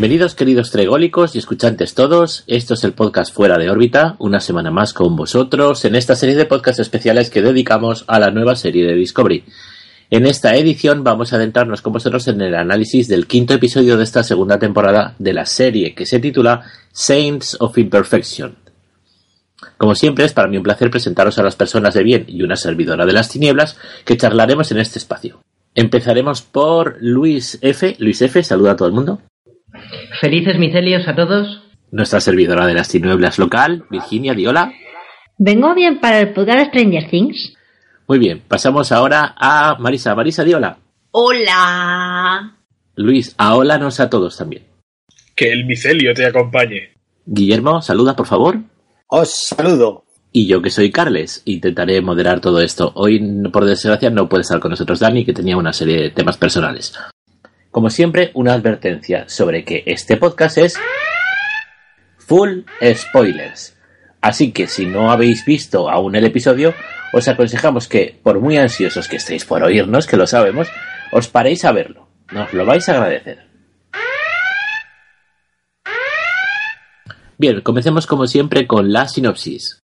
Bienvenidos queridos trególicos y escuchantes todos, esto es el podcast Fuera de órbita, una semana más con vosotros en esta serie de podcasts especiales que dedicamos a la nueva serie de Discovery. En esta edición vamos a adentrarnos con vosotros en el análisis del quinto episodio de esta segunda temporada de la serie que se titula Saints of Imperfection. Como siempre es para mí un placer presentaros a las personas de bien y una servidora de las tinieblas que charlaremos en este espacio. Empezaremos por Luis F. Luis F, saluda a todo el mundo. Felices micelios a todos. Nuestra servidora de las tinieblas local, Virginia Diola. ¿Vengo bien para el podcast Stranger Things? Muy bien, pasamos ahora a Marisa. Marisa Diola. Hola. Luis, ahólanos a todos también. Que el micelio te acompañe. Guillermo, saluda por favor. Os saludo. Y yo que soy Carles, intentaré moderar todo esto. Hoy, por desgracia, no puede estar con nosotros Dani, que tenía una serie de temas personales. Como siempre, una advertencia sobre que este podcast es full spoilers. Así que si no habéis visto aún el episodio, os aconsejamos que, por muy ansiosos que estéis por oírnos, que lo sabemos, os paréis a verlo. Nos lo vais a agradecer. Bien, comencemos como siempre con la sinopsis.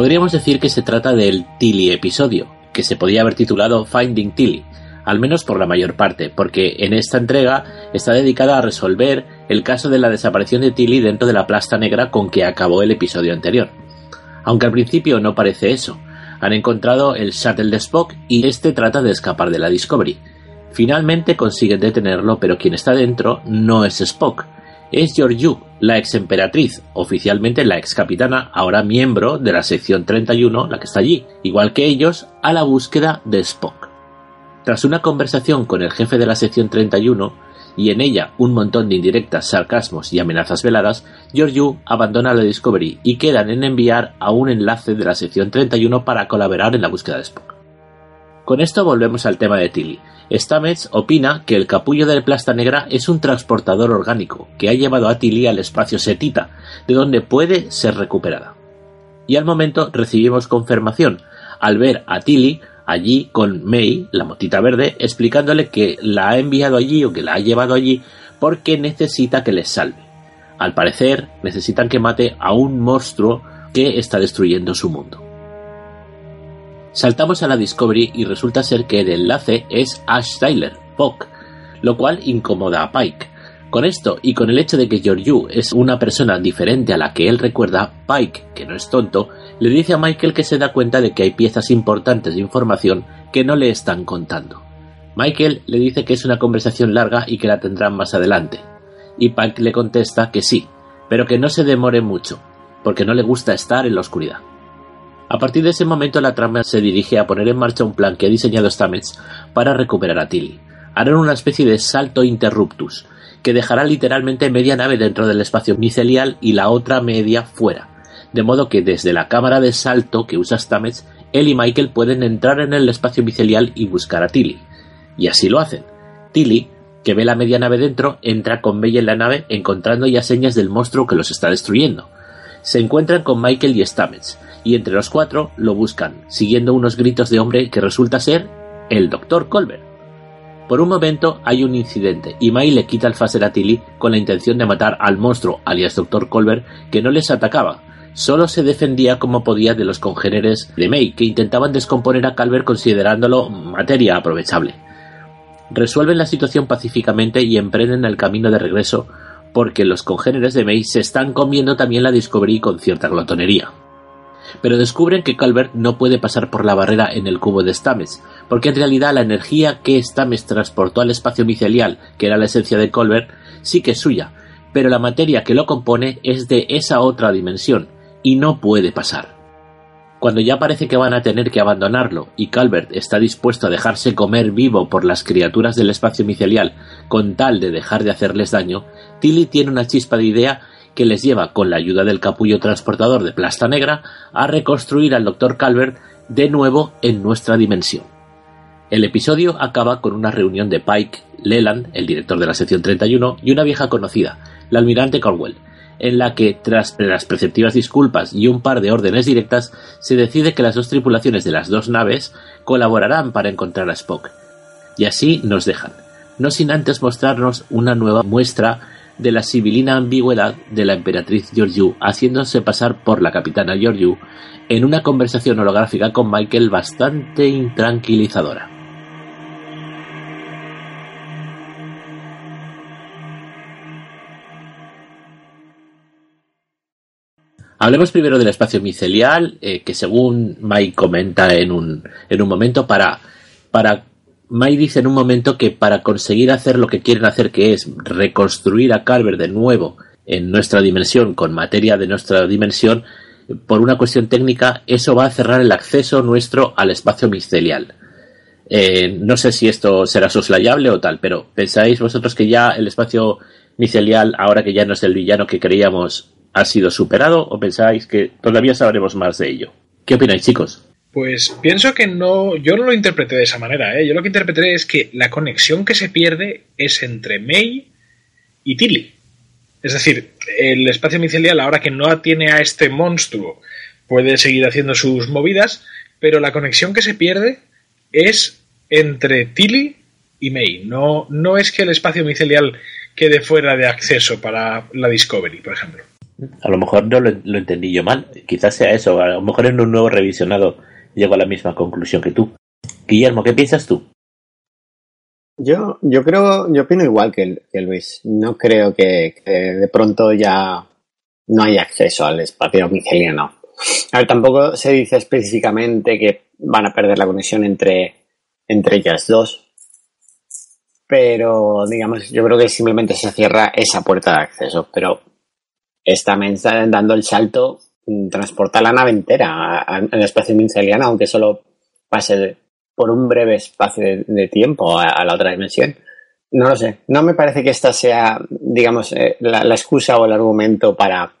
Podríamos decir que se trata del Tilly episodio, que se podía haber titulado Finding Tilly, al menos por la mayor parte, porque en esta entrega está dedicada a resolver el caso de la desaparición de Tilly dentro de la plasta negra con que acabó el episodio anterior. Aunque al principio no parece eso, han encontrado el shuttle de Spock y este trata de escapar de la Discovery. Finalmente consiguen detenerlo, pero quien está dentro no es Spock, es Georgiou, la ex emperatriz, oficialmente la ex capitana, ahora miembro de la sección 31, la que está allí, igual que ellos, a la búsqueda de Spock. Tras una conversación con el jefe de la sección 31, y en ella un montón de indirectas, sarcasmos y amenazas veladas, Georgiou abandona la Discovery y quedan en enviar a un enlace de la sección 31 para colaborar en la búsqueda de Spock. Con esto volvemos al tema de Tilly. Stamets opina que el capullo de plasta negra es un transportador orgánico que ha llevado a Tilly al espacio Setita, de donde puede ser recuperada. Y al momento recibimos confirmación al ver a Tilly allí con May, la motita verde, explicándole que la ha enviado allí o que la ha llevado allí porque necesita que les salve. Al parecer, necesitan que mate a un monstruo que está destruyendo su mundo. Saltamos a la Discovery y resulta ser que el enlace es Ash Tyler, Spock, lo cual incomoda a Pike. Con esto y con el hecho de que Georgiou es una persona diferente a la que él recuerda, Pike, que no es tonto, le dice a Michael que se da cuenta de que hay piezas importantes de información que no le están contando. Michael le dice que es una conversación larga y que la tendrán más adelante. Y Pike le contesta que sí, pero que no se demore mucho, porque no le gusta estar en la oscuridad. A partir de ese momento la trama se dirige a poner en marcha un plan que ha diseñado Stamets para recuperar a Tilly. Harán una especie de salto interruptus, que dejará literalmente media nave dentro del espacio micelial y la otra media fuera, de modo que desde la cámara de salto que usa Stamets, él y Michael pueden entrar en el espacio micelial y buscar a Tilly. Y así lo hacen. Tilly, que ve la media nave dentro, entra con May en la nave encontrando ya señas del monstruo que los está destruyendo. Se encuentran con Michael y Stamets, y entre los cuatro lo buscan, siguiendo unos gritos de hombre que resulta ser el Dr. Colbert. Por un momento hay un incidente y May le quita el phaser a Tilly con la intención de matar al monstruo alias Dr. Colbert que no les atacaba, solo se defendía como podía de los congéneres de May que intentaban descomponer a Calvert considerándolo materia aprovechable. Resuelven la situación pacíficamente y emprenden el camino de regreso porque los congéneres de May se están comiendo también la Discovery con cierta glotonería pero descubren que Calvert no puede pasar por la barrera en el cubo de Stamets, porque en realidad la energía que Stamets transportó al espacio micelial, que era la esencia de Colbert, sí que es suya, pero la materia que lo compone es de esa otra dimensión, y no puede pasar. Cuando ya parece que van a tener que abandonarlo y Calvert está dispuesto a dejarse comer vivo por las criaturas del espacio micelial con tal de dejar de hacerles daño, Tilly tiene una chispa de idea que les lleva, con la ayuda del capullo transportador de plasta negra, a reconstruir al Dr. Calvert de nuevo en nuestra dimensión. El episodio acaba con una reunión de Pike, Leland, el director de la sección 31, y una vieja conocida, la almirante Corwell, en la que, tras las preceptivas disculpas y un par de órdenes directas, se decide que las dos tripulaciones de las dos naves colaborarán para encontrar a Spock. Y así nos dejan, no sin antes mostrarnos una nueva muestra de la sibilina ambigüedad de la emperatriz Georgiou haciéndose pasar por la capitana Georgiou en una conversación holográfica con Michael bastante intranquilizadora. Hablemos primero del espacio micelial, eh, que según Mike comenta en un, en un momento, para, para May dice en un momento que para conseguir hacer lo que quieren hacer, que es reconstruir a Calvert de nuevo en nuestra dimensión, con materia de nuestra dimensión, por una cuestión técnica, eso va a cerrar el acceso nuestro al espacio micelial. Eh, no sé si esto será soslayable o tal, pero ¿pensáis vosotros que ya el espacio micelial, ahora que ya no es el villano que creíamos, ha sido superado o pensáis que todavía sabremos más de ello? ¿Qué opináis, chicos? Pues pienso que no, yo no lo interpreté de esa manera, ¿eh? yo lo que interpreté es que la conexión que se pierde es entre May y Tilly. Es decir, el espacio micelial, ahora que no tiene a este monstruo, puede seguir haciendo sus movidas, pero la conexión que se pierde es entre Tilly y May. No, no es que el espacio micelial quede fuera de acceso para la Discovery, por ejemplo. A lo mejor no lo, entendí yo mal. Quizás sea eso. A lo mejor en un nuevo revisionado llego a la misma conclusión que tú. Guillermo, ¿qué piensas tú? Yo, yo creo, yo opino igual que, Luis. No creo que, de pronto ya no hay acceso al espacio miceliano. A ver, tampoco se dice específicamente que van a perder la conexión entre, entre ellas dos. Pero, digamos, yo creo que simplemente se cierra esa puerta de acceso. Pero está dando el salto transporta la nave entera al espacio miceliano, aunque solo pase por un breve espacio de, tiempo a, la otra dimensión. No lo sé. No me parece que esta sea, digamos, eh, la, excusa o el argumento para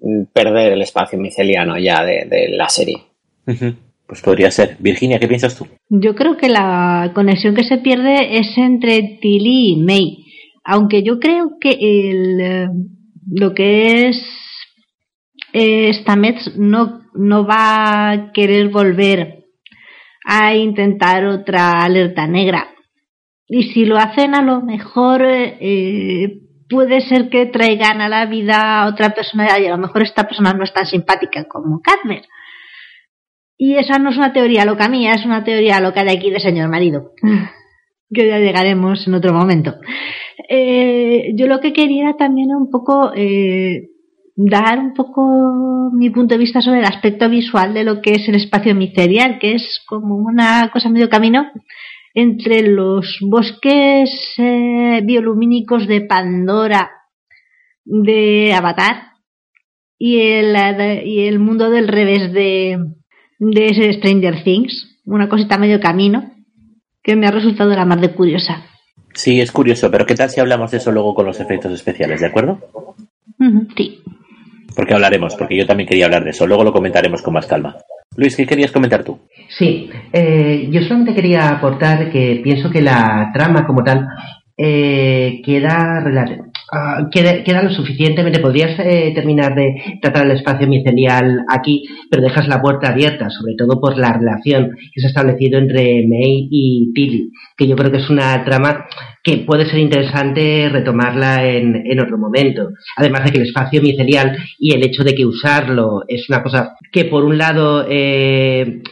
mm, perder el espacio miceliano ya de, la serie. Pues podría ser. Virginia, ¿qué piensas tú? Yo creo que la conexión que se pierde es entre Tilly y May. Aunque yo creo que el, eh, lo que es eh, Stamets no, no va a querer volver a intentar otra alerta negra. Y si lo hacen, a lo mejor eh, puede ser que traigan a la vida a otra persona y a lo mejor esta persona no es tan simpática como Cadmer. Y esa no es una teoría loca mía, es una teoría loca de aquí de señor marido. Que ya llegaremos en otro momento. Eh, yo lo que quería también un poco eh, dar un poco mi punto de vista sobre el aspecto visual de lo que es el espacio micerial, que es como una cosa medio camino entre los bosques eh, biolumínicos de Pandora de Avatar y el, y el mundo del revés de, de Stranger Things, una cosita medio camino que me ha resultado la más de curiosa. Sí, es curioso, pero ¿qué tal si hablamos de eso luego con los efectos especiales, ¿de acuerdo? Sí porque hablaremos, porque yo también quería hablar de eso. Luego lo comentaremos con más calma. Luis, ¿qué querías comentar tú? Sí, eh, yo solamente quería aportar que pienso que la trama como tal eh, queda relativa Ah, queda, lo suficientemente. Podrías eh, terminar de tratar el espacio micelial aquí, pero dejas la puerta abierta, sobre todo por la relación que se ha establecido entre May y Tilly, que yo creo que es una trama que puede ser interesante retomarla en, en otro momento. Además de que el espacio micelial y el hecho de que usarlo es una cosa que, por un lado, eh,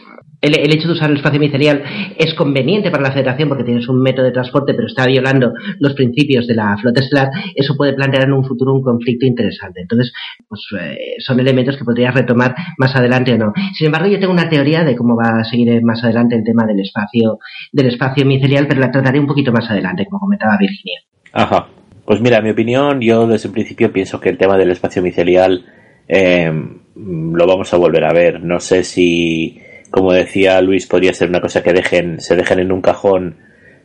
el, hecho de usar el espacio micelial es conveniente para la federación porque tienes un método de transporte pero está violando los principios de la flota estelar, eso puede plantear en un futuro un conflicto interesante. Entonces, pues eh, son elementos que podrías retomar más adelante o no. Sin embargo, yo tengo una teoría de cómo va a seguir más adelante el tema del espacio, del espacio micelial, pero la trataré un poquito más adelante, como comentaba Virginia. Ajá. Pues mira, mi opinión, yo desde el principio pienso que el tema del espacio micelial eh, lo vamos a volver a ver. No sé si como decía Luis, podría ser una cosa que dejen, se dejen en un cajón,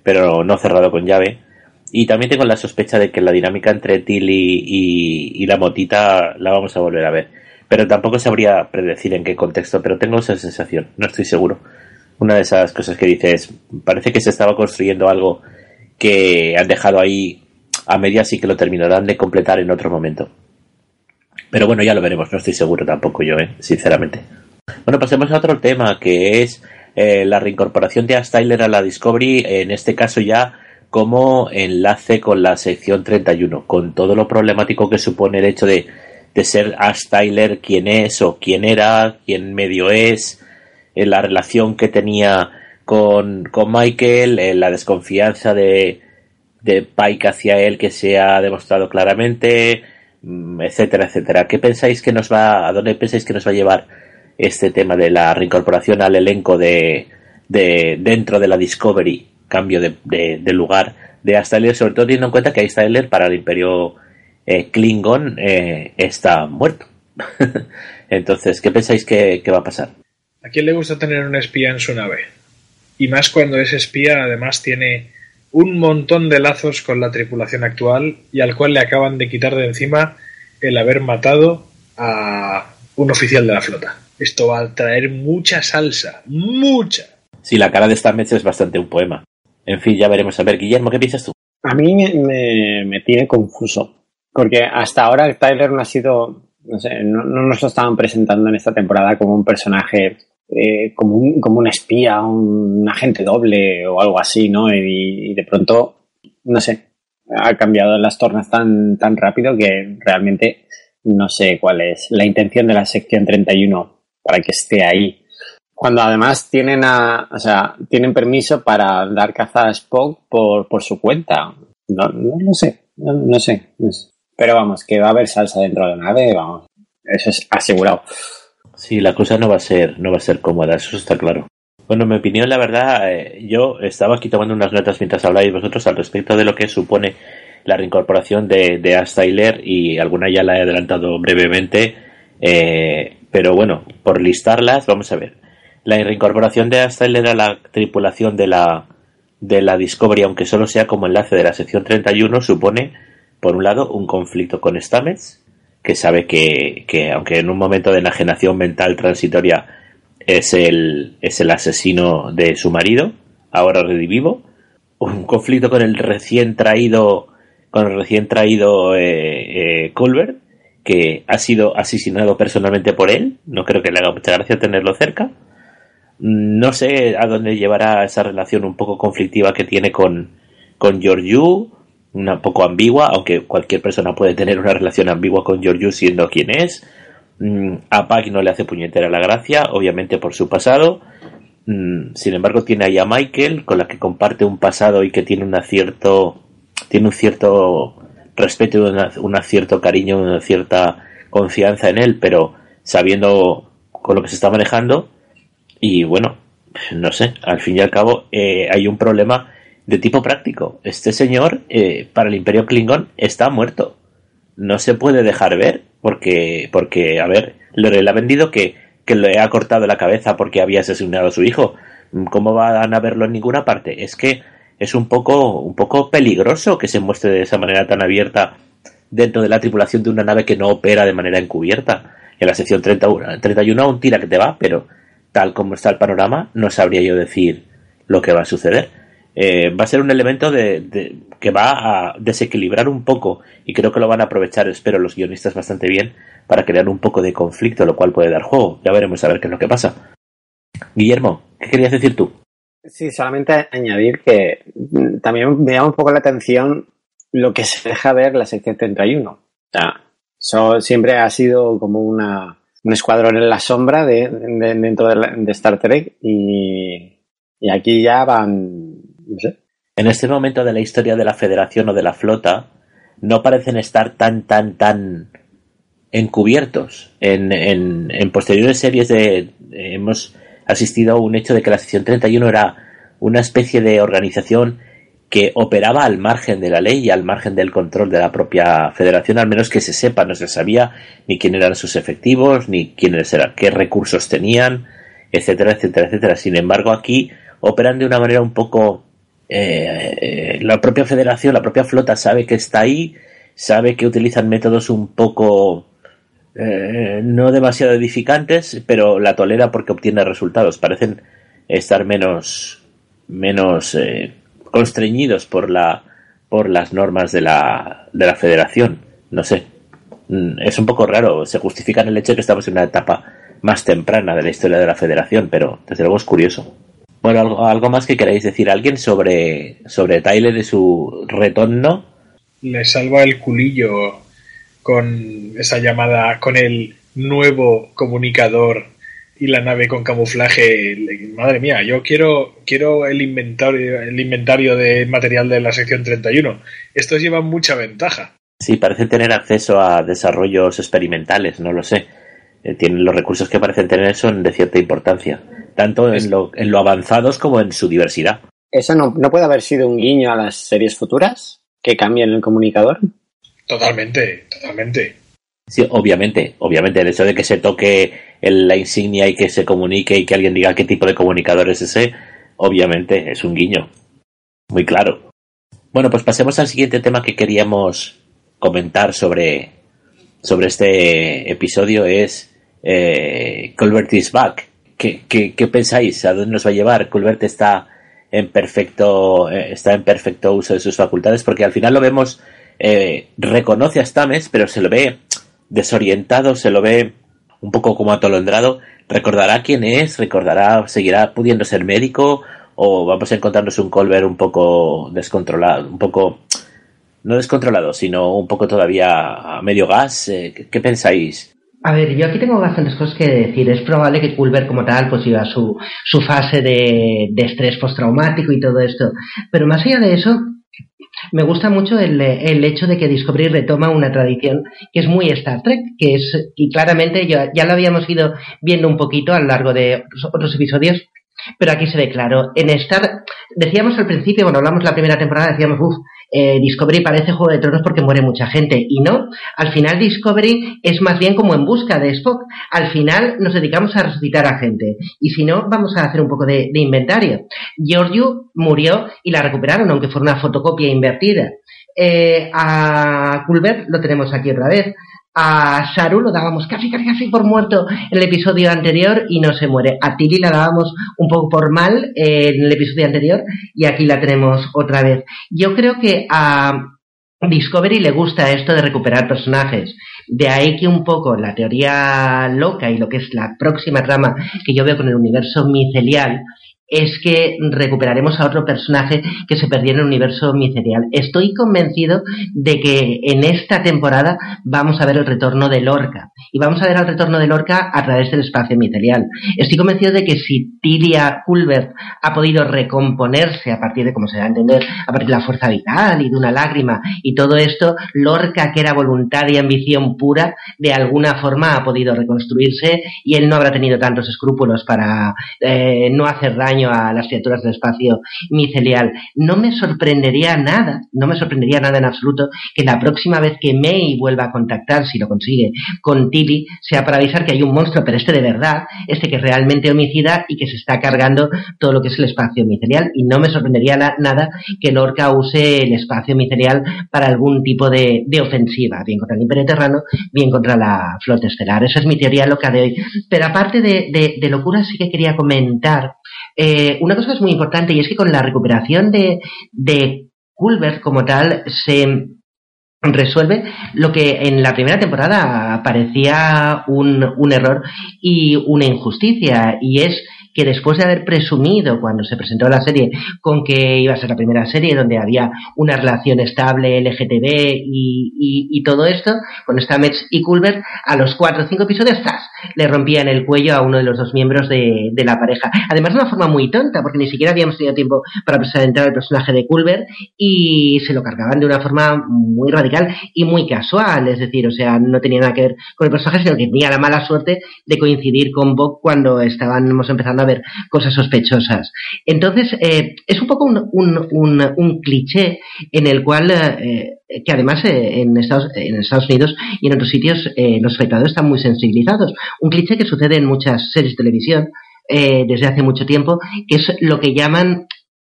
pero no cerrado con llave. Y también tengo la sospecha de que la dinámica entre Tilly y, la motita la vamos a volver a ver. Pero tampoco sabría predecir en qué contexto, pero tengo esa sensación, no estoy seguro. Una de esas cosas que dices, parece que se estaba construyendo algo que han dejado ahí a medias y que lo terminarán de completar en otro momento. Pero bueno, ya lo veremos, no estoy seguro tampoco yo, ¿eh? sinceramente. Bueno, pasemos a otro tema que es eh, la reincorporación de Ash Tyler a la Discovery, en este caso ya como enlace con la sección 31, con todo lo problemático que supone el hecho de, ser Ash Tyler quien es o quién era, quién medio es, en la relación que tenía con, Michael, en la desconfianza de, de Pike hacia él que se ha demostrado claramente, mm, etcétera, etcétera. ¿Qué pensáis que nos va, a dónde pensáis que nos va a llevar este tema de la reincorporación al elenco de, de dentro de la Discovery, cambio de, de, lugar de Astyler, sobre todo teniendo en cuenta que Astyler para el Imperio eh, Klingon eh, está muerto. Entonces, ¿qué pensáis que, que va a pasar? ¿A quién le gusta tener un espía en su nave? Y más cuando ese espía además tiene un montón de lazos con la tripulación actual y al cual le acaban de quitar de encima el haber matado a un oficial de la flota. Esto va a traer mucha salsa, mucha. Sí, la cara de Stamets es bastante un poema. En fin, ya veremos. A ver, Guillermo, ¿qué piensas tú? A mí me, tiene confuso. Porque hasta ahora Tyler no ha sido. No sé, no, nos lo estaban presentando en esta temporada como un personaje. Eh, como, un, como un espía, un agente doble o algo así, ¿no? Y, de pronto, no sé, ha cambiado las tornas tan, tan rápido que realmente no sé cuál es la intención de la sección 31 para que esté ahí. Cuando además tienen o sea, tienen permiso para dar caza a Spock por, por su cuenta. No, sé, no, sé, Pero vamos, que va a haber salsa dentro de la nave, vamos. Eso es asegurado. Sí, la cosa no va a ser, no va a ser cómoda, eso está claro. Bueno, en mi opinión, la verdad, eh, yo estaba aquí tomando unas notas mientras habláis vosotros al respecto de lo que supone la reincorporación de, de Ash y alguna ya la he adelantado brevemente. Eh, pero bueno, por listarlas, vamos a ver. La reincorporación de Tyler a la tripulación de la, de la Discovery, aunque solo sea como enlace de la sección 31, supone, por un lado, un conflicto con Stamets, que sabe que, que aunque en un momento de enajenación mental transitoria es el, es el asesino de su marido, ahora redivivo, un conflicto con el recién traído, con el recién traído eh, eh, Colbert, que ha sido asesinado personalmente por él. No creo que le haga mucha gracia tenerlo cerca. No sé a dónde llevará esa relación un poco conflictiva que tiene con, con Giorgio, una poco ambigua, aunque cualquier persona puede tener una relación ambigua con Giorgio siendo quien es. Mm, a Pike no le hace puñetera la gracia, obviamente por su pasado. Mm, sin embargo, tiene ahí a Michael, con la que comparte un pasado y que tiene un cierto, tiene un cierto respeto y un cierto cariño, una cierta confianza en él, pero sabiendo con lo que se está manejando. Y bueno, no sé, al fin y al cabo eh, hay un problema de tipo práctico. Este señor, eh, para el Imperio Klingon, está muerto. No se puede dejar ver porque, porque a ver, ha vendido que, que le ha cortado la cabeza porque había asesinado a su hijo. ¿Cómo van a verlo en ninguna parte? Es que es un poco, un poco peligroso que se muestre de esa manera tan abierta dentro de la tripulación de una nave que no opera de manera encubierta. En la sección 31, 31 aún tira que te va, pero, tal como está el panorama, no sabría yo decir lo que va a suceder. Eh, va a ser un elemento de, que va a desequilibrar un poco y creo que lo van a aprovechar, espero, los guionistas bastante bien para crear un poco de conflicto, lo cual puede dar juego. Ya veremos a ver qué es lo que pasa. Guillermo, ¿qué querías decir tú? Sí, solamente añadir que mm, también me llama un poco la atención lo que se deja ver la sección 31. O sea, eso siempre ha sido como una, un escuadrón en la sombra de, dentro de, Star Trek y, y aquí ya van, no sé. En este momento de la historia de la Federación o de la flota, no parecen estar tan, tan, tan encubiertos. En, en, en posteriores series de, hemos asistido a un hecho de que la sección 31 era una especie de organización que operaba al margen de la ley y al margen del control de la propia federación, al menos que se sepa, no se sabía ni quién eran sus efectivos, ni quiénes eran, qué recursos tenían, etcétera, etcétera, etcétera. Sin embargo, aquí operan de una manera un poco eh, la propia federación, la propia flota sabe que está ahí, sabe que utilizan métodos un poco eh, no demasiado edificantes, pero la tolera porque obtiene resultados. Parecen estar menos menos constreñidos por la por las normas de la, de la federación. No sé. Mm, es un poco raro. Se justifica en el hecho de que estamos en una etapa más temprana de la historia de la federación, pero desde luego es curioso. Bueno, algo, algo más que queráis decir alguien sobre, sobre Tyler y su retorno. Le salva el culillo con esa llamada, con el nuevo comunicador y la nave con camuflaje. Madre mía, yo quiero, quiero el inventario, el inventario de material de la sección 31. Estos llevan mucha ventaja. Sí, parecen tener acceso a desarrollos experimentales, no lo sé. Eh, tienen los recursos que parecen tener son de cierta importancia, tanto en, lo, en lo avanzados como en su diversidad. ¿Eso no, no puede haber sido un guiño a las series futuras que cambien el comunicador? Totalmente, totalmente. Sí, obviamente, obviamente el hecho de que se toque la insignia y que se comunique y que alguien diga qué tipo de comunicador es ese, obviamente es un guiño. Muy claro. Bueno, pues pasemos al siguiente tema que queríamos comentar sobre, sobre este episodio es eh, Colbert is back. ¿Qué, qué, pensáis? ¿A dónde nos va a llevar? Colbert está en perfecto eh, está en perfecto uso de sus facultades porque al final lo vemos eh, reconoce a Stames pero se lo ve desorientado, se lo ve un poco como atolondrado. ¿Recordará quién es? ¿Recordará, seguirá pudiendo ser médico? ¿O vamos a encontrarnos un Colbert un poco descontrolado, un poco, no descontrolado, sino un poco todavía a medio gas? Eh, ¿Qué pensáis? A ver, yo aquí tengo bastantes cosas que decir. Es probable que Culver como tal pues iba su, su fase de, de estrés postraumático y todo esto. Pero más allá de eso, me gusta mucho el, hecho de que Discovery retoma una tradición que es muy Star Trek, que es, y claramente ya, ya lo habíamos ido viendo un poquito a lo largo de otros episodios, pero aquí se ve claro. En Star, decíamos al principio, cuando hablamos la primera temporada, decíamos, uff, eh, Discovery parece Juego de Tronos porque muere mucha gente. Y no, al final Discovery es más bien como en busca de Spock. Al final nos dedicamos a resucitar a gente. Y si no, vamos a hacer un poco de, inventario. Giorgio murió y la recuperaron, aunque fue una fotocopia invertida. Eh, a Culbert lo tenemos aquí otra vez a Saru lo dábamos casi, casi, casi por muerto en el episodio anterior y no se muere. A Tilly la dábamos un poco por mal en el episodio anterior y aquí la tenemos otra vez. Yo creo que a Discovery le gusta esto de recuperar personajes. De ahí que un poco la teoría loca y lo que es la próxima trama que yo veo con el universo micelial es que recuperaremos a otro personaje que se perdió en el universo micerial. Estoy convencido de que en esta temporada vamos a ver el retorno de Lorca. Y vamos a ver el retorno de Lorca a través del espacio micerial. Estoy convencido de que si Tilia Culbert ha podido recomponerse a partir de, como se da a entender, a partir de la fuerza vital y de una lágrima y todo esto, Lorca, que era voluntad y ambición pura, de alguna forma ha podido reconstruirse y él no habrá tenido tantos escrúpulos para eh, no hacer daño a las criaturas del espacio micelial. No me sorprendería nada, no me sorprendería nada en absoluto que la próxima vez que May vuelva a contactar, si lo consigue, con Tilly sea para avisar que hay un monstruo, pero este de verdad, este que es realmente homicida y que se está cargando todo lo que es el espacio micelial. Y no me sorprendería nada que Lorca use el espacio micelial para algún tipo de, ofensiva, bien contra el Imperio Terrano, bien contra la flota estelar. Esa es mi teoría loca de hoy. Pero aparte de, de, locura, sí que quería comentar eh, una cosa que es muy importante y es que con la recuperación de, de Culver como tal se resuelve lo que en la primera temporada parecía un, un error y una injusticia y es que después de haber presumido cuando se presentó la serie con que iba a ser la primera serie donde había una relación estable LGTB y, todo esto, con Stamets y Culver, a los cuatro o cinco episodios, ¡zas! le rompían el cuello a uno de los dos miembros de, de, la pareja. Además de una forma muy tonta, porque ni siquiera habíamos tenido tiempo para presentar el personaje de Culver y se lo cargaban de una forma muy radical y muy casual, es decir, o sea, no tenía nada que ver con el personaje, sino que tenía la mala suerte de coincidir con Bob cuando estábamos empezando a ver cosas sospechosas. Entonces, eh, es un poco un, un, un, cliché en el cual, eh, que además eh, en, Estados, en Estados Unidos y en otros sitios los espectadores están muy sensibilizados. Un cliché que sucede en muchas series de televisión desde hace mucho tiempo, que es lo que llaman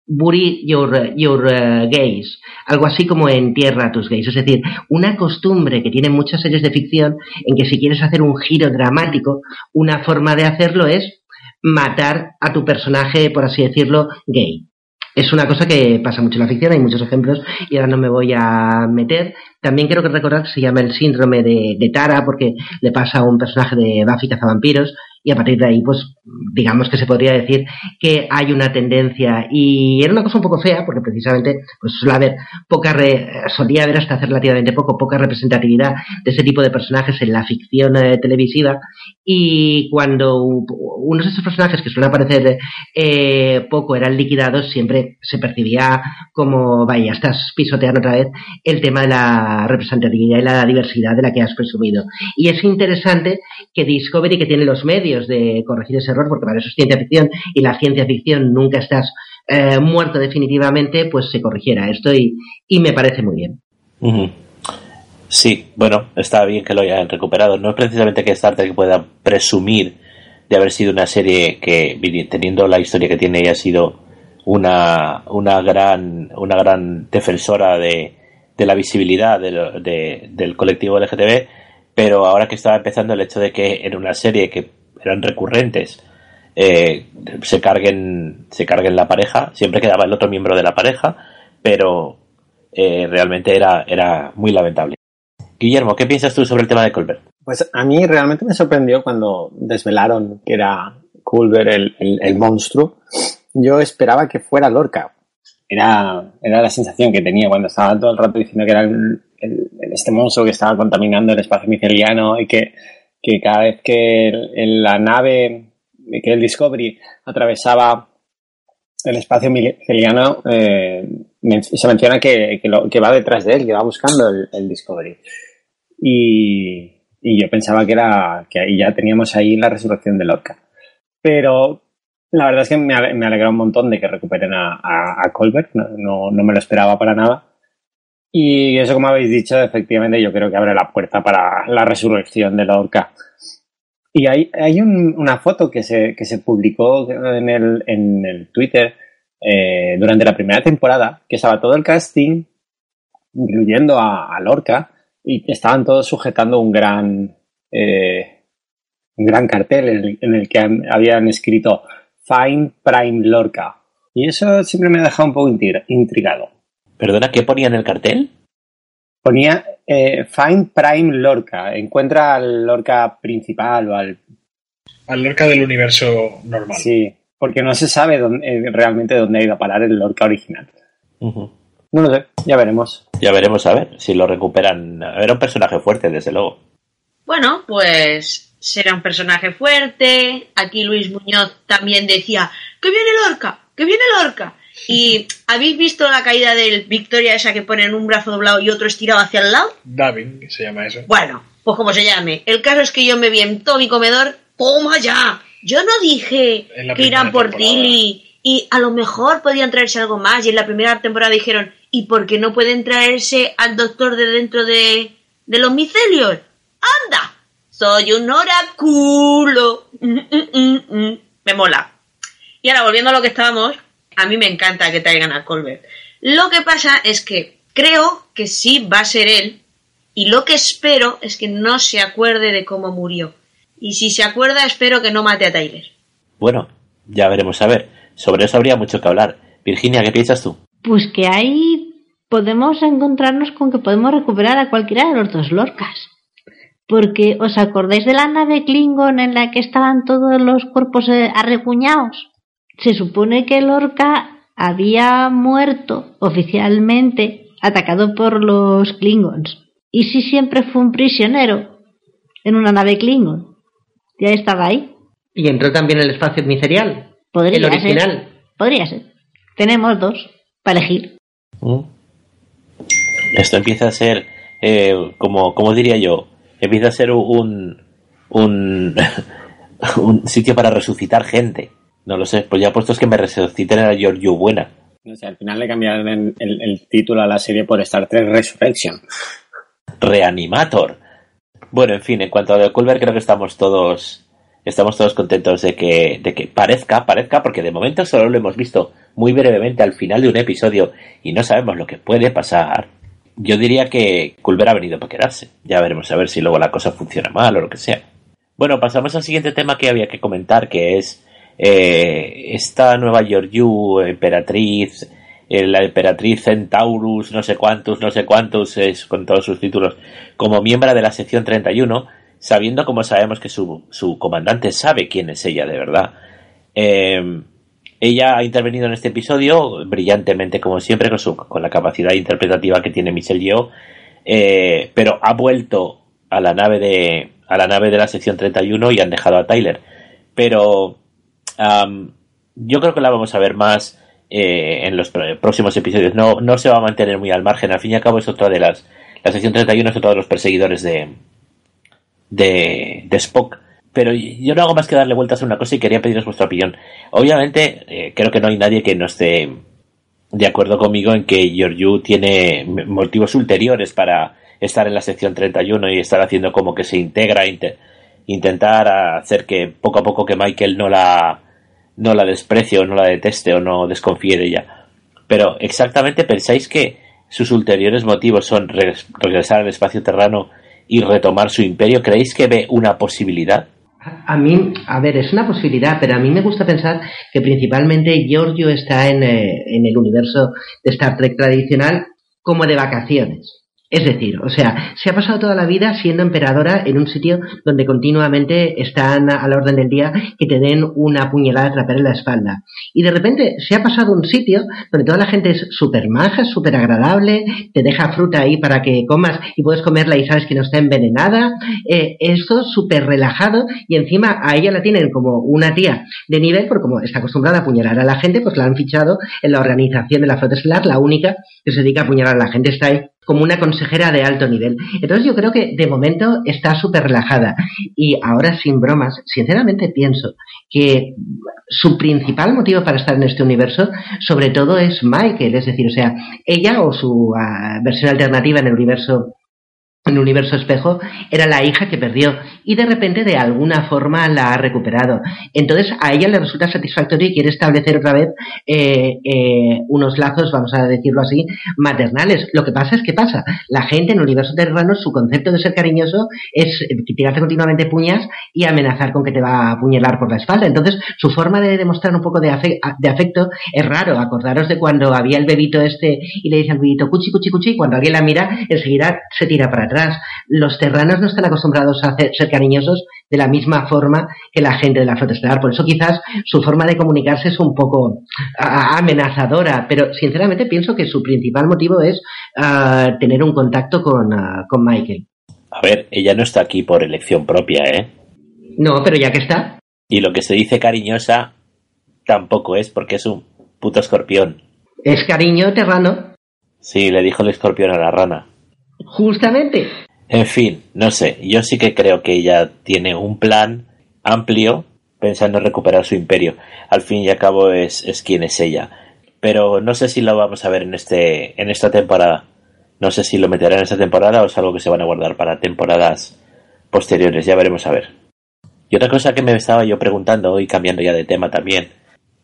bury your, your gays, algo así como entierra tus gays, es decir, una costumbre que tienen muchas series de ficción en que si quieres hacer un giro dramático, una forma de hacerlo es matar a tu personaje, por así decirlo, gay. Es una cosa que pasa mucho en la ficción, hay muchos ejemplos y ahora no me voy a meter. También creo que recordar que se llama el síndrome de, de Tara porque le pasa a un personaje de Buffy cazavampiros y a partir de ahí, pues, digamos que se podría decir que hay una tendencia y era una cosa un poco fea porque precisamente, pues, suele haber poca, re, solía haber hasta hace relativamente poco, poca representatividad de ese tipo de personajes en la ficción eh, televisiva y cuando unos de esos personajes que suelen aparecer eh, poco eran liquidados, siempre se percibía como, vaya, estás pisoteando otra vez el tema de la representatividad y la diversidad de la que has presumido. Y es interesante que Discovery, que tiene los medios, de corregir ese error, porque para eso es ciencia ficción y la ciencia ficción nunca estás eh, muerto definitivamente, pues se corrigiera esto y, me parece muy bien. Sí, bueno, está bien que lo hayan recuperado. No es precisamente que Star Trek pueda presumir de haber sido una serie que, teniendo la historia que tiene, haya sido una, una, gran, una gran defensora de, de la visibilidad del colectivo LGTB, pero ahora que estaba empezando el hecho de que en una serie que eran recurrentes, eh, se carguen se carguen la pareja, siempre quedaba el otro miembro de la pareja, pero eh, realmente era, era muy lamentable. Guillermo, ¿qué piensas tú sobre el tema de Colbert? Pues a mí realmente me sorprendió cuando desvelaron que era Culver el, el, monstruo. Yo esperaba que fuera Lorca. Era, era la sensación que tenía cuando estaba todo el rato diciendo que era este monstruo que estaba contaminando el espacio miceliano y que que cada vez que la nave, que el Discovery atravesaba el espacio miceliano, eh, se menciona que, que, va detrás de él, que va buscando el, Discovery. Y, yo pensaba que era que ya teníamos ahí la resurrección de Lorca. Pero la verdad es que me, alegra un montón de que recuperen a, a, Colbert, no, no, me lo esperaba para nada. Y eso, como habéis dicho, efectivamente yo creo que abre la puerta para la resurrección de la orca. Y hay, hay una foto que se, que se publicó en el, en el Twitter eh, durante la primera temporada, que estaba todo el casting, incluyendo a, Lorca, y estaban todos sujetando un gran, eh, un gran cartel en el, que habían escrito Fine Prime Lorca. Y eso siempre me ha dejado un poco intrigado. Perdona, ¿qué ponía en el cartel? Ponía eh, Find Prime Lorca. Encuentra al Lorca principal o al. Al Lorca del universo normal. Sí, porque no se sabe dónde, eh, realmente dónde ha ido a parar el Lorca original. No lo sé, ya veremos. Ya veremos a ver si lo recuperan. Era un personaje fuerte, desde luego. Bueno, pues será un personaje fuerte. Aquí Luis Muñoz también decía: ¡Que viene Lorca! ¡Que viene Lorca! ¿Y habéis visto la caída del Victoria esa que ponen un brazo doblado y otro estirado hacia el lado? Davin, se llama eso. Bueno, pues como se llame. El caso es que yo me vi en todo mi comedor, ¡toma ya! Yo no dije que irán por Tilly y a lo mejor podían traerse algo más. Y en la primera temporada dijeron, ¿y por qué no pueden traerse al doctor de dentro de, de los micelios? ¡Anda! Soy un oráculo. Mm, mm, mm, Me mola. Y ahora, volviendo a lo que estábamos, a mí me encanta que traigan a Colbert. Lo que pasa es que creo que sí va a ser él. Y lo que espero es que no se acuerde de cómo murió. Y si se acuerda, espero que no mate a Tyler. Bueno, ya veremos a ver. Sobre eso habría mucho que hablar. Virginia, ¿qué piensas tú? Pues que ahí podemos encontrarnos con que podemos recuperar a cualquiera de los dos Lorcas. Porque, ¿os acordáis de la nave Klingon en la que estaban todos los cuerpos eh, arrecuñados? Se supone que Lorca había muerto oficialmente atacado por los Klingons. ¿Y si siempre fue un prisionero en una nave Klingon? Ya estaba ahí. Y entró también el espacio miserial. Podría el original. Ser. Podría ser. Tenemos dos para elegir. ¿Mm? Esto empieza a ser, eh, como, como diría yo, empieza a ser un, un, un sitio para resucitar gente. No lo sé, pues ya puestos que me resuciten a Giorgio Buena. No sé, al final le cambiaron el, el, el, título a la serie por Star Trek Resurrection. Reanimator. Bueno, en fin, en cuanto a The Culver, creo que estamos todos estamos todos contentos de que, de que parezca, parezca, porque de momento solo lo hemos visto muy brevemente al final de un episodio y no sabemos lo que puede pasar. Yo diría que Culver ha venido para quedarse. Ya veremos a ver si luego la cosa funciona mal o lo que sea. Bueno, pasamos al siguiente tema que había que comentar, que es eh, esta nueva Georgiou, emperatriz, eh, la emperatriz Centaurus, no sé cuántos, no sé cuántos, es, con todos sus títulos, como miembro de la sección 31, sabiendo como sabemos que su, su comandante sabe quién es ella de verdad. Eh, ella ha intervenido en este episodio brillantemente, como siempre, con, su, con la capacidad interpretativa que tiene Michelle Yeoh, eh, pero ha vuelto a la nave de a la nave de la sección 31 y han dejado a Tyler. Pero yo creo que la vamos a ver más eh, en los próximos episodios. No, no se va a mantener muy al margen. Al fin y al cabo es otra de las... La sección 31 es otro de los perseguidores de, de, de Spock. Pero yo no hago más que darle vueltas a una cosa y quería pediros vuestra opinión. Obviamente, eh, creo que no hay nadie que no esté de acuerdo conmigo en que Giorgio tiene motivos ulteriores para estar en la sección 31 y estar haciendo como que se integra, int intentar hacer que poco a poco que Michael no la, no la desprecie o no la deteste o no desconfíe de ella. Pero exactamente pensáis que sus ulteriores motivos son regresar al espacio terrano y retomar su imperio. ¿Creéis que ve una posibilidad? A mí, a ver, es una posibilidad, pero a mí me gusta pensar que principalmente Giorgio está en, eh, en el universo de Star Trek tradicional como de vacaciones. Es decir, o sea, se ha pasado toda la vida siendo emperadora en un sitio donde continuamente están a la orden del día que te den una puñalada trapera en la espalda. Y de repente se ha pasado un sitio donde toda la gente es súper maja, súper agradable, te deja fruta ahí para que comas y puedes comerla y sabes que no está envenenada. Eh, esto súper relajado y encima a ella la tienen como una tía de nivel, porque como está acostumbrada a apuñalar a la gente, pues la han fichado en la organización de la flota estelar, la única que se dedica a apuñalar a la gente está ahí como una consejera de alto nivel. Entonces yo creo que de momento está súper relajada. Y ahora sin bromas, sinceramente pienso que su principal motivo para estar en este universo, sobre todo, es Michael. Es decir, o sea, ella o su uh, versión alternativa en el universo en universo espejo era la hija que perdió y de repente de alguna forma la ha recuperado. Entonces a ella le resulta satisfactorio y quiere establecer otra vez eh, eh, unos lazos, vamos a decirlo así, maternales. Lo que pasa es que pasa, la gente en universo terreno su concepto de ser cariñoso es tirarte continuamente puñas y amenazar con que te va a apuñalar por la espalda. Entonces su forma de demostrar un poco de, de afecto es raro. Acordaros de cuando había el bebito este y le dice al bebito cuchi, cuchi, cuchi, y cuando alguien la mira enseguida se tira para atrás los terranos no están acostumbrados a hacer, ser cariñosos de la misma forma que la gente de la flota estelar. Por eso quizás su forma de comunicarse es un poco amenazadora, pero sinceramente pienso que su principal motivo es uh, tener un contacto con, uh, con Michael. A ver, ella no está aquí por elección propia, ¿eh? No, pero ya que está. Y lo que se dice cariñosa tampoco es porque es un puto escorpión. ¿Es cariño terrano? Sí, le dijo el escorpión a la rana. Justamente. En fin, no sé, yo sí que creo que ella tiene un plan amplio pensando en recuperar su imperio. Al fin y al cabo es, es quien es ella. Pero no sé si lo vamos a ver en, este, en esta temporada. No sé si lo meterán en esta temporada o es algo que se van a guardar para temporadas posteriores, ya veremos a ver. Y otra cosa que me estaba yo preguntando hoy, cambiando ya de tema también,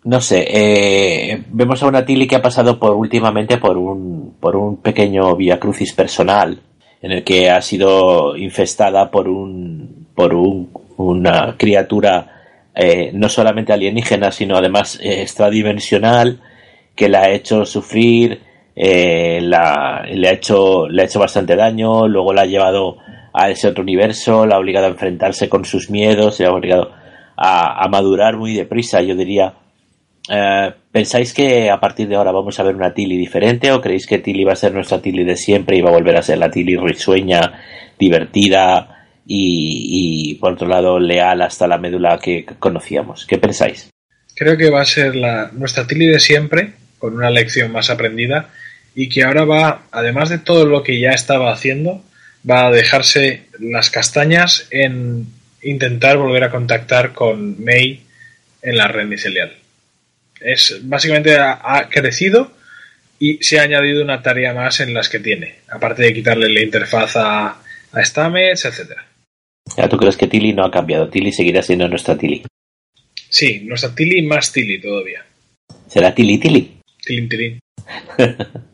no sé, eh, vemos a una Tilly que ha pasado por últimamente por un, por un pequeño via crucis personal, en el que ha sido infestada por un, por un, una criatura eh, no solamente alienígena, sino además eh, extradimensional, que la ha hecho sufrir, eh, la, le, ha hecho, le ha hecho bastante daño, luego la ha llevado a ese otro universo, la ha obligado a enfrentarse con sus miedos, le ha obligado a, a madurar muy deprisa, yo diría. Eh, ¿Pensáis que a partir de ahora vamos a ver una Tilly diferente o creéis que Tilly va a ser nuestra Tilly de siempre y va a volver a ser la Tilly risueña, divertida y, por otro lado leal hasta la médula que conocíamos? ¿Qué pensáis? Creo que va a ser la, nuestra Tilly de siempre, con una lección más aprendida y que ahora va, además de todo lo que ya estaba haciendo, va a dejarse las castañas en intentar volver a contactar con May en la red micelial. Es, básicamente ha, ha crecido y se ha añadido una tarea más en las que tiene, aparte de quitarle la interfaz a, a Stamets, etcétera. Ya, ¿Tú crees que Tilly no ha cambiado? Tilly seguirá siendo nuestra Tilly. Sí, nuestra Tilly más Tilly todavía. ¿Será Tilly Tilly? Tilín, tilín.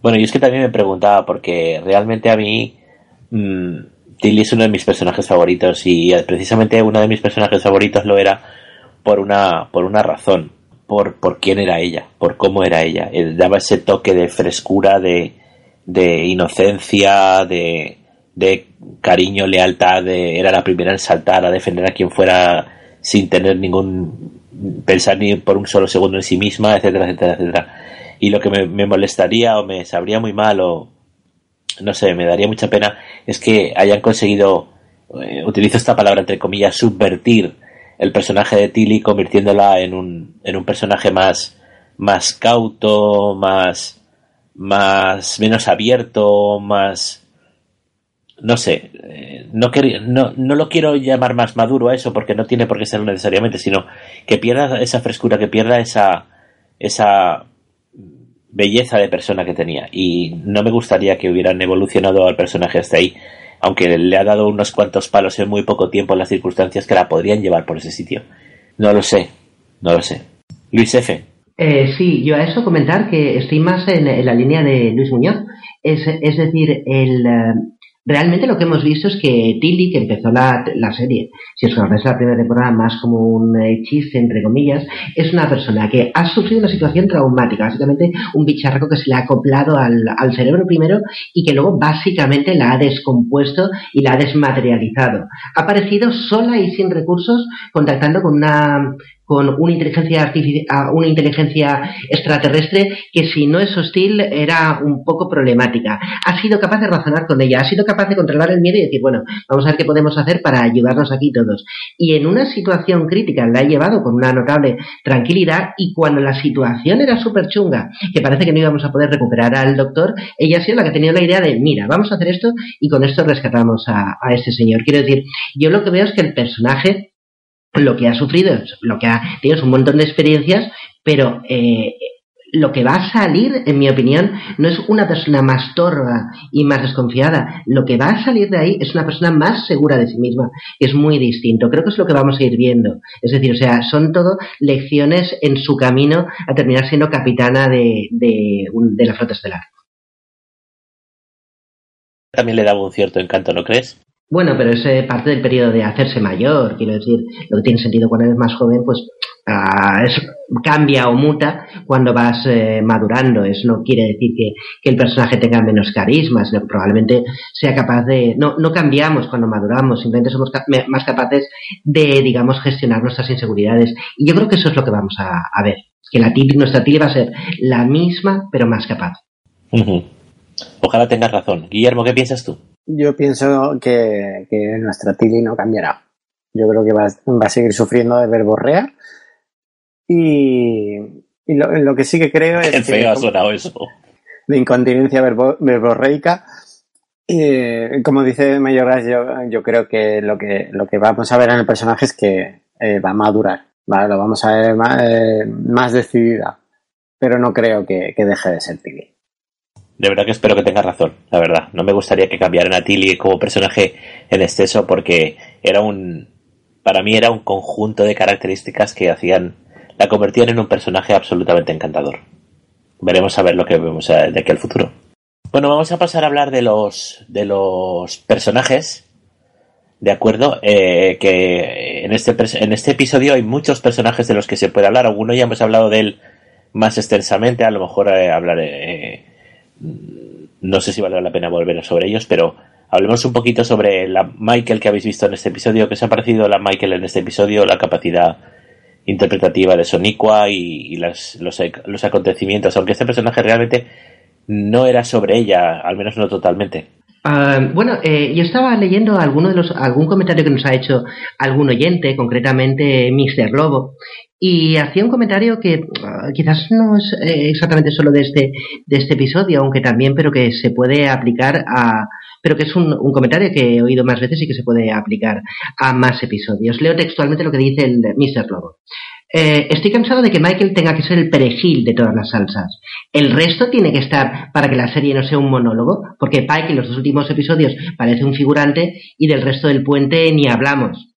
Bueno, yo es que también me preguntaba, porque realmente a mí mmm, Tilly es uno de mis personajes favoritos y eh, precisamente uno de mis personajes favoritos lo era por una, por una razón, por, por quién era ella, por cómo era ella. Él daba ese toque de frescura, de, de inocencia, de, de cariño, lealtad, de, era la primera en saltar a defender a quien fuera sin tener ningún pensar ni por un solo segundo en sí misma, etcétera, etcétera, etcétera. Y lo que me, me molestaría o me sabría muy mal o no sé, me daría mucha pena es que hayan conseguido, eh, utilizo esta palabra entre comillas, subvertir el personaje de Tilly convirtiéndola en un, en un personaje más, más cauto, más, más, menos abierto, más, no sé, eh, no, no, no lo quiero llamar más maduro a eso porque no tiene por qué serlo necesariamente, sino que pierda esa frescura, que pierda esa, esa belleza de persona que tenía. Y no me gustaría que hubieran evolucionado al personaje hasta ahí, aunque le ha dado unos cuantos palos en muy poco tiempo las circunstancias que la podrían llevar por ese sitio. No lo sé, no lo sé. Luis F. Eh, sí, yo a eso comentar que estoy más en, en la línea de Luis Muñoz. Es, es decir, el, eh, realmente lo que hemos visto es que Tilly, que empezó la, la serie, si os acordáis la primera temporada más como un eh, chiste, entre comillas, es una persona que ha sufrido una situación traumática, básicamente un bicharraco que se le ha acoplado al, al cerebro primero y que luego básicamente la ha descompuesto y la ha desmaterializado. Ha aparecido sola y sin recursos contactando con una con una inteligencia artificial, una inteligencia extraterrestre que si no es hostil era un poco problemática. Ha sido capaz de razonar con ella, ha sido capaz de controlar el miedo y decir, bueno, vamos a ver qué podemos hacer para ayudarnos aquí todos. Y en una situación crítica la ha llevado con una notable tranquilidad y cuando la situación era súper chunga, que parece que no íbamos a poder recuperar al doctor, ella ha sido la que ha tenido la idea de, mira, vamos a hacer esto y con esto rescatamos a, a este señor. Quiero decir, yo lo que veo es que el personaje lo que ha sufrido, lo que ha tenido un montón de experiencias, pero eh, lo que va a salir, en mi opinión, no es una persona más torva y más desconfiada. Lo que va a salir de ahí es una persona más segura de sí misma. Es muy distinto. Creo que es lo que vamos a ir viendo. Es decir, o sea, son todo lecciones en su camino a terminar siendo capitana de, de, de la flota estelar. También le daba un cierto encanto, ¿no crees? Bueno, pero es parte del periodo de hacerse mayor, quiero decir, lo que tiene sentido cuando eres más joven, pues uh, es, cambia o muta cuando vas eh, madurando. Eso no quiere decir que, el personaje tenga menos carisma, probablemente sea capaz de... No, no cambiamos cuando maduramos, simplemente somos más capaces de, digamos, gestionar nuestras inseguridades. Y yo creo que eso es lo que vamos a, a ver, que la nuestra Tilly va a ser la misma, pero más capaz. Ojalá tengas razón. Guillermo, ¿qué piensas tú? Yo pienso que, que nuestra Tilly no cambiará. Yo creo que va, va a seguir sufriendo de verborrea. Y, y lo, lo, que sí que creo Qué es. feo que, ha sonado eso. De incontinencia verbo, verborreica. Eh, como dice Mayoras, yo, yo creo que lo, que lo que vamos a ver en el personaje es que eh, va a madurar. ¿vale? Lo vamos a ver más, eh, más decidida. Pero no creo que, que deje de ser Tilly. De verdad que espero que tengas razón, la verdad. No me gustaría que cambiaran a Tilly como personaje en exceso porque era un, para mí era un conjunto de características que hacían, la convertían en un personaje absolutamente encantador. Veremos a ver lo que vemos de aquí al futuro. Bueno, vamos a pasar a hablar de los, de los personajes. De acuerdo, eh, que en este, en este episodio hay muchos personajes de los que se puede hablar. Algunos ya hemos hablado de él más extensamente, a lo mejor eh, hablaré. Eh, no sé si vale la pena volver sobre ellos, pero hablemos un poquito sobre la Michael que habéis visto en este episodio. ¿Qué os ha parecido la Michael en este episodio? La capacidad interpretativa de Soniqua y, los, los acontecimientos, aunque este personaje realmente no era sobre ella, al menos no totalmente. Ah, bueno, eh, yo estaba leyendo alguno de los, algún comentario que nos ha hecho algún oyente, concretamente Mr. Lobo, y hacía un comentario que ah, quizás no es eh, exactamente solo de este, de este episodio, aunque también, pero que se puede aplicar a, pero que es un, un, comentario que he oído más veces y que se puede aplicar a más episodios. Leo textualmente lo que dice el Mr. Lobo. Eh, estoy cansado de que Michael tenga que ser el perejil de todas las salsas. El resto tiene que estar para que la serie no sea un monólogo, porque Pike en los dos últimos episodios parece un figurante y del resto del puente ni hablamos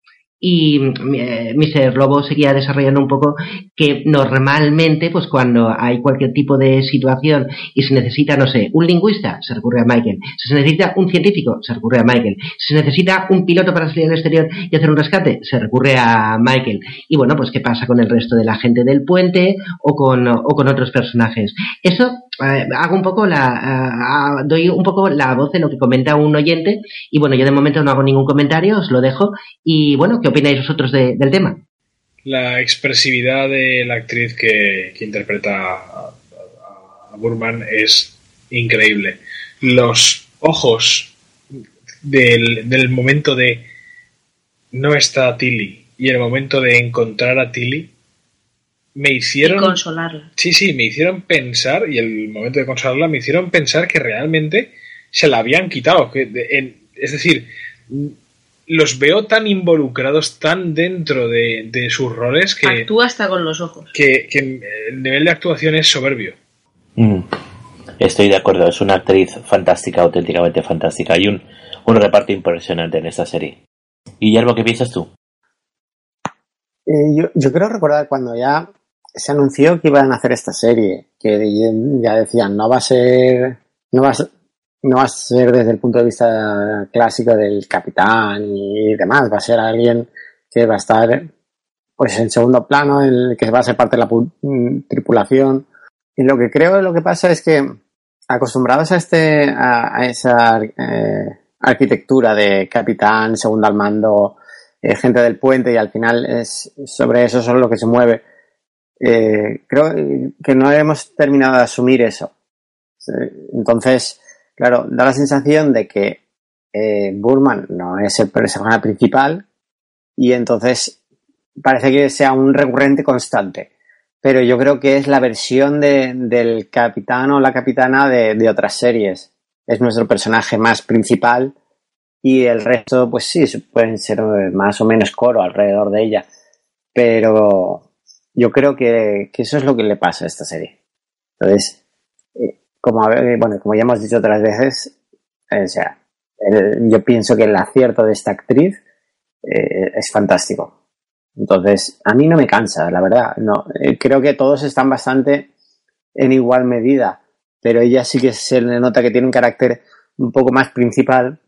y eh, Mr. Lobo seguía desarrollando un poco que normalmente, pues cuando hay cualquier tipo de situación y se necesita, no sé, un lingüista, se recurre a Michael. Si se necesita un científico, se recurre a Michael. Si se necesita un piloto para salir al exterior y hacer un rescate, se recurre a Michael. Y bueno, pues qué pasa con el resto de la gente del puente o con, o con otros personajes. Eso eh, hago un poco la eh, doy un poco la voz de lo que comenta un oyente y bueno yo de momento no hago ningún comentario os lo dejo y bueno qué opináis vosotros del tema la expresividad de la actriz que, interpreta a, Burman es increíble los ojos del, del momento de no está Tilly y el momento de encontrar a Tilly me hicieron. consolarla. Sí, sí, me hicieron pensar, y el momento de consolarla, me hicieron pensar que realmente se la habían quitado. Que es decir, los veo tan involucrados, tan dentro de, sus roles que. Actúa hasta con los ojos. Que, el nivel de actuación es soberbio. Mm. Estoy de acuerdo, es una actriz fantástica, auténticamente fantástica. Hay un, un reparto impresionante en esta serie. Guillermo, ¿qué piensas tú? Eh, yo, yo creo recordar cuando ya se anunció que iban a hacer esta serie, que ya decían, no va a ser, no va a ser, no va a ser desde el punto de vista clásico del capitán y demás, va a ser alguien que va a estar pues en segundo plano, el que va a ser parte de la tripulación. Y lo que creo lo que pasa es que acostumbrados a este a, esa eh, arquitectura de capitán, segundo al mando, eh, gente del puente y al final es sobre eso solo lo que se mueve eh, creo que no hemos terminado de asumir eso. Entonces, claro, da la sensación de que eh, Burman no es el personaje principal y entonces parece que sea un recurrente constante. Pero yo creo que es la versión de, del capitán o la capitana de, otras series. Es nuestro personaje más principal y el resto, pues sí, pueden ser más o menos coro alrededor de ella. Pero yo creo que, eso es lo que le pasa a esta serie. Entonces, eh, como, bueno, como ya hemos dicho otras veces, o sea, yo pienso que el acierto de esta actriz eh, es fantástico. Entonces, a mí no me cansa, la verdad. No, eh, creo que todos están bastante en igual medida, pero ella sí que se le nota que tiene un carácter un poco más principal,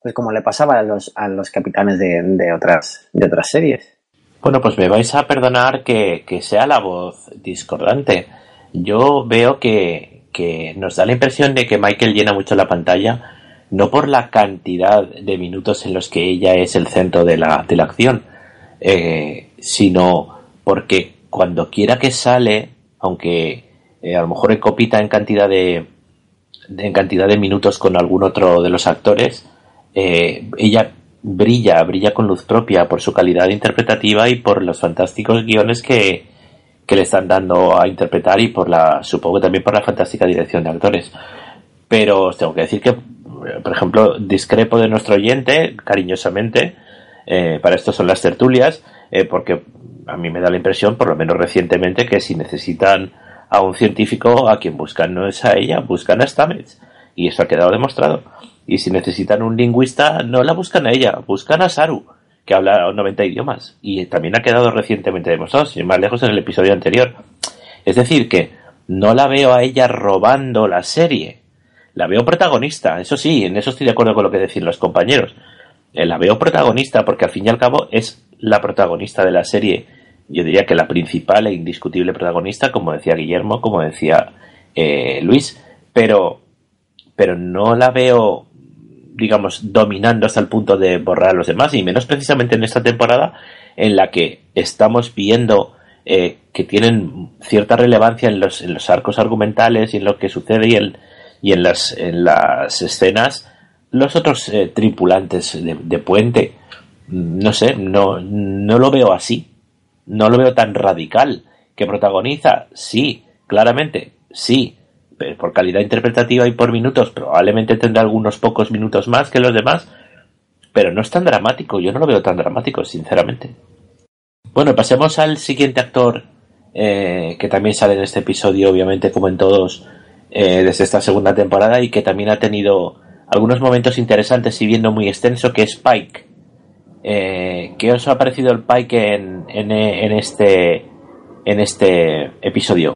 pues como le pasaba a los, a los capitanes de, otras, de otras series. Bueno, pues me vais a perdonar que, sea la voz discordante. Yo veo que, nos da la impresión de que Michael llena mucho la pantalla, no por la cantidad de minutos en los que ella es el centro de la, de la acción, eh, sino porque cuando quiera que sale, aunque eh, a lo mejor copita en cantidad de, en cantidad de minutos con algún otro de los actores, eh, ella brilla, brilla con luz propia por su calidad interpretativa y por los fantásticos guiones que, que le están dando a interpretar y por la, supongo también por la fantástica dirección de actores. Pero os tengo que decir que, por ejemplo, discrepo de nuestro oyente, cariñosamente, eh, para esto son las tertulias, eh, porque a mí me da la impresión, por lo menos recientemente, que si necesitan a un científico a quien buscan no es a ella, buscan a Stamets. Y eso ha quedado demostrado. Y si necesitan un lingüista, no la buscan a ella, buscan a Saru, que habla 90 idiomas. Y también ha quedado recientemente demostrado, sin más lejos, en el episodio anterior. Es decir, que no la veo a ella robando la serie. La veo protagonista, eso sí, en eso estoy de acuerdo con lo que decían los compañeros. Eh, la veo protagonista porque al fin y al cabo es la protagonista de la serie yo diría que la principal e indiscutible protagonista, como decía Guillermo, como decía eh, Luis, pero, pero no la veo, digamos, dominando hasta el punto de borrar a los demás, y menos precisamente en esta temporada en la que estamos viendo eh, que tienen cierta relevancia en los, en los arcos argumentales y en lo que sucede y en, y en, las, en las escenas los otros eh, tripulantes de, de, puente. No sé, no, no lo veo así no lo veo tan radical. ¿Que protagoniza? Sí, claramente, sí. Por calidad interpretativa y por minutos, probablemente tendrá algunos pocos minutos más que los demás. Pero no es tan dramático, yo no lo veo tan dramático, sinceramente. Bueno, pasemos al siguiente actor eh, que también sale en este episodio, obviamente, como en todos, eh, desde esta segunda temporada y que también ha tenido algunos momentos interesantes y viendo muy extenso, que es Pike. Eh, ¿Qué os ha parecido el Pike en, este, en este episodio?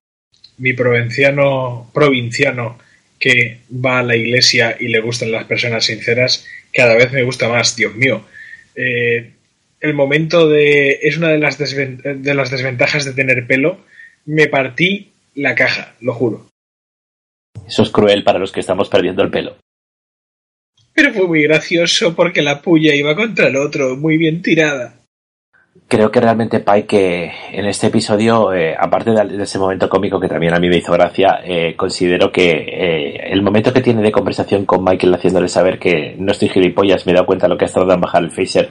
Mi provinciano, provinciano que va a la iglesia y le gustan las personas sinceras, cada vez me gusta más, Dios mío. Eh, el momento de. es una de las, de las desventajas de tener pelo. Me partí la caja, lo juro. Eso es cruel para los que estamos perdiendo el pelo. Pero fue muy gracioso porque la puya iba contra el otro, muy bien tirada. Creo que realmente Pike en este episodio, eh, aparte de, ese momento cómico que también a mí me hizo gracia, eh, considero que eh, el momento que tiene de conversación con Michael haciéndole saber que no estoy gilipollas, me he dado cuenta de lo que has tardado en bajar el phaser,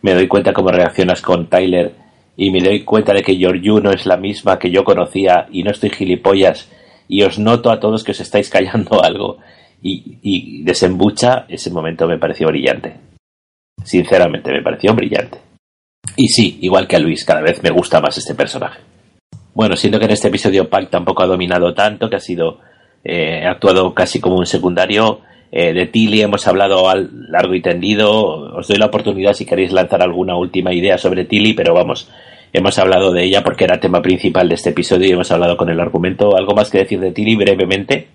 me doy cuenta cómo reaccionas con Tyler y me doy cuenta de que Georgiou no es la misma que yo conocía y no estoy gilipollas y os noto a todos que os estáis callando algo y, desembucha, ese momento me pareció brillante. Sinceramente, me pareció brillante. Y sí, igual que a Luis, cada vez me gusta más este personaje. Bueno, siendo que en este episodio Pac tampoco ha dominado tanto, que ha sido eh, actuado casi como un secundario. Eh, de Tilly hemos hablado al largo y tendido. Os doy la oportunidad si queréis lanzar alguna última idea sobre Tilly, pero vamos, hemos hablado de ella porque era tema principal de este episodio y hemos hablado con el argumento. ¿Algo más que decir de Tilly brevemente?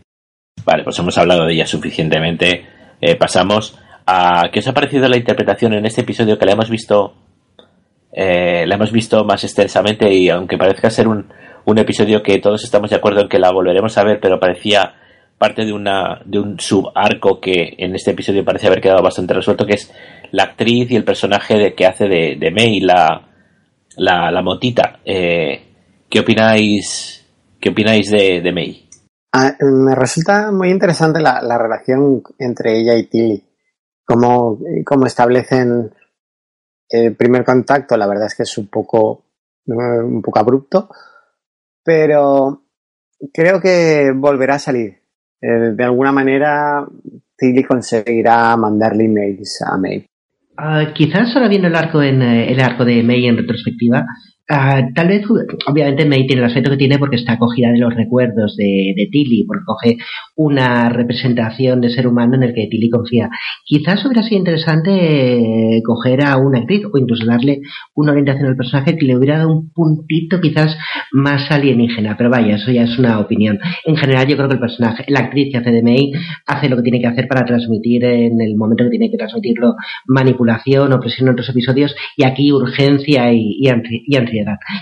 Vale, pues hemos hablado de ella suficientemente. Eh, pasamos a qué os ha parecido la interpretación en este episodio que la hemos visto eh, la hemos visto más extensamente y aunque parezca ser un, un episodio que todos estamos de acuerdo en que la volveremos a ver, pero parecía parte de una de un subarco que en este episodio parece haber quedado bastante resuelto, que es la actriz y el personaje de, que hace de, de May, la, la, la motita. Eh, ¿Qué opináis? ¿Qué opináis de, de May? Ah, me resulta muy interesante la, la, relación entre ella y Tilly. Cómo, cómo establecen el primer contacto, la verdad es que es un poco, un poco abrupto, pero creo que volverá a salir. Eh, de alguna manera, Tilly conseguirá mandarle emails a May. Uh, quizás ahora viendo el arco en eh, el arco de May en retrospectiva, Uh, tal vez, obviamente, May tiene el aspecto que tiene porque está acogida de los recuerdos de, Tilly, porque coge una representación de ser humano en el que Tilly confía. Quizás hubiera sido interesante eh, coger a una actriz o incluso darle una orientación al personaje que le hubiera dado un puntito quizás más alienígena, pero vaya, eso ya es una opinión. En general, yo creo que el personaje, la actriz que hace de May, hace lo que tiene que hacer para transmitir en el momento que tiene que transmitirlo manipulación, opresión en otros episodios y aquí urgencia y, y, y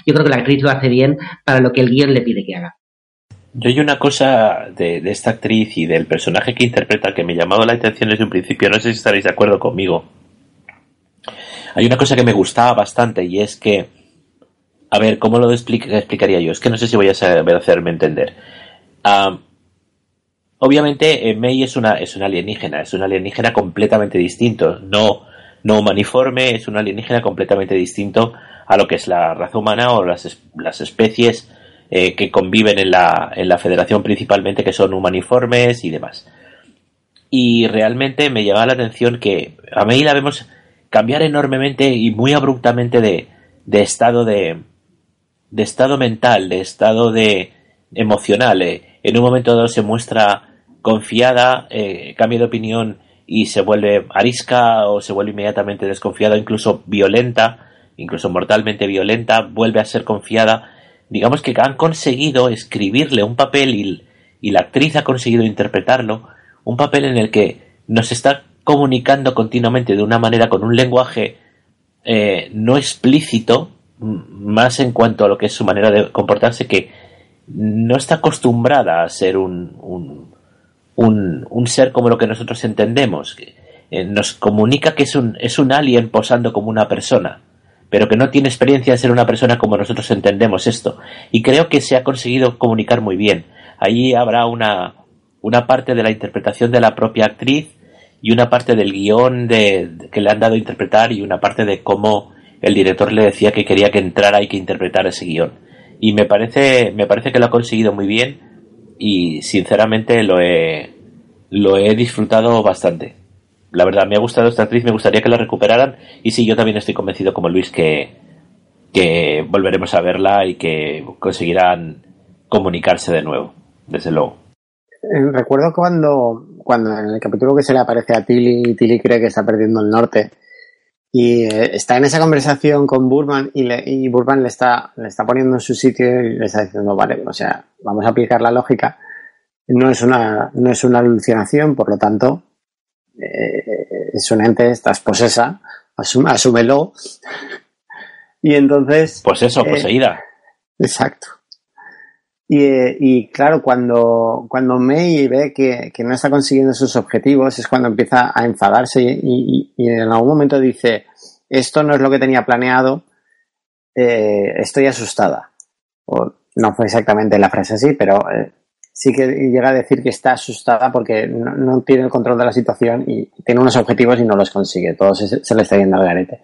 Yo creo que la actriz lo hace bien para lo que el guion le pide que haga. Yo hay una cosa de, esta actriz y del personaje que interpreta que me ha llamado la atención desde un principio, no sé si estaréis de acuerdo conmigo. Hay una cosa que me gustaba bastante y es que, a ver, ¿cómo lo explicaría yo? Es que no sé si voy a saber hacerme entender. Um, obviamente, eh, May es una, es una alienígena, es un alienígena completamente distinto, no, no humaniforme, es un alienígena completamente distinto a lo que es la raza humana o las, las especies eh, que conviven en la, en la federación principalmente, que son humaniformes y demás. Y realmente me llamaba la atención que a mí la vemos cambiar enormemente y muy abruptamente de, de estado de, de estado mental, de estado de, emocional. Eh. En un momento dado se muestra confiada, eh, cambia de opinión y se vuelve arisca o se vuelve inmediatamente desconfiada, incluso violenta, incluso mortalmente violenta, vuelve a ser confiada. Digamos que han conseguido escribirle un papel y, y la actriz ha conseguido interpretarlo, un papel en el que nos está comunicando continuamente de una manera con un lenguaje eh, no explícito, más en cuanto a lo que es su manera de comportarse, que no está acostumbrada a ser un, un, un, ser como lo que nosotros entendemos. Eh, nos comunica que es un, es un alien posando como una persona, pero que no tiene experiencia de ser una persona como nosotros entendemos esto. Y creo que se ha conseguido comunicar muy bien. Allí habrá una, una parte de la interpretación de la propia actriz y una parte del guion de, que le han dado a interpretar y una parte de cómo el director le decía que quería que entrara y que interpretara ese guion. Y me parece, me parece que lo ha conseguido muy bien y sinceramente lo he, lo he disfrutado bastante. La verdad, me ha gustado esta actriz, me gustaría que la recuperaran y sí, yo también estoy convencido como Luis que, que volveremos a verla y que conseguirán comunicarse de nuevo, desde luego. Eh, recuerdo cuando, cuando en el capítulo que se le aparece a Tilly, Tilly cree que está perdiendo el norte y eh, está en esa conversación con Burman y, le, y Burman le está, le está poniendo en su sitio y le está diciendo, vale, o sea, vamos a aplicar la lógica. No es una, no es una alucinación, por lo tanto, eh, es un ente, estás posesa, asúmelo. y entonces. Pues eso, poseída. exacto. Y, claro, cuando, cuando May ve que, no está consiguiendo sus objetivos es cuando empieza a enfadarse y, en algún momento dice, esto no es lo que tenía planeado, eh, estoy asustada. O, no fue exactamente la frase así, pero eh, sí que llega a decir que está asustada porque no, tiene el control de la situación y tiene unos objetivos y no los consigue. Todo se, se le está yendo al garete.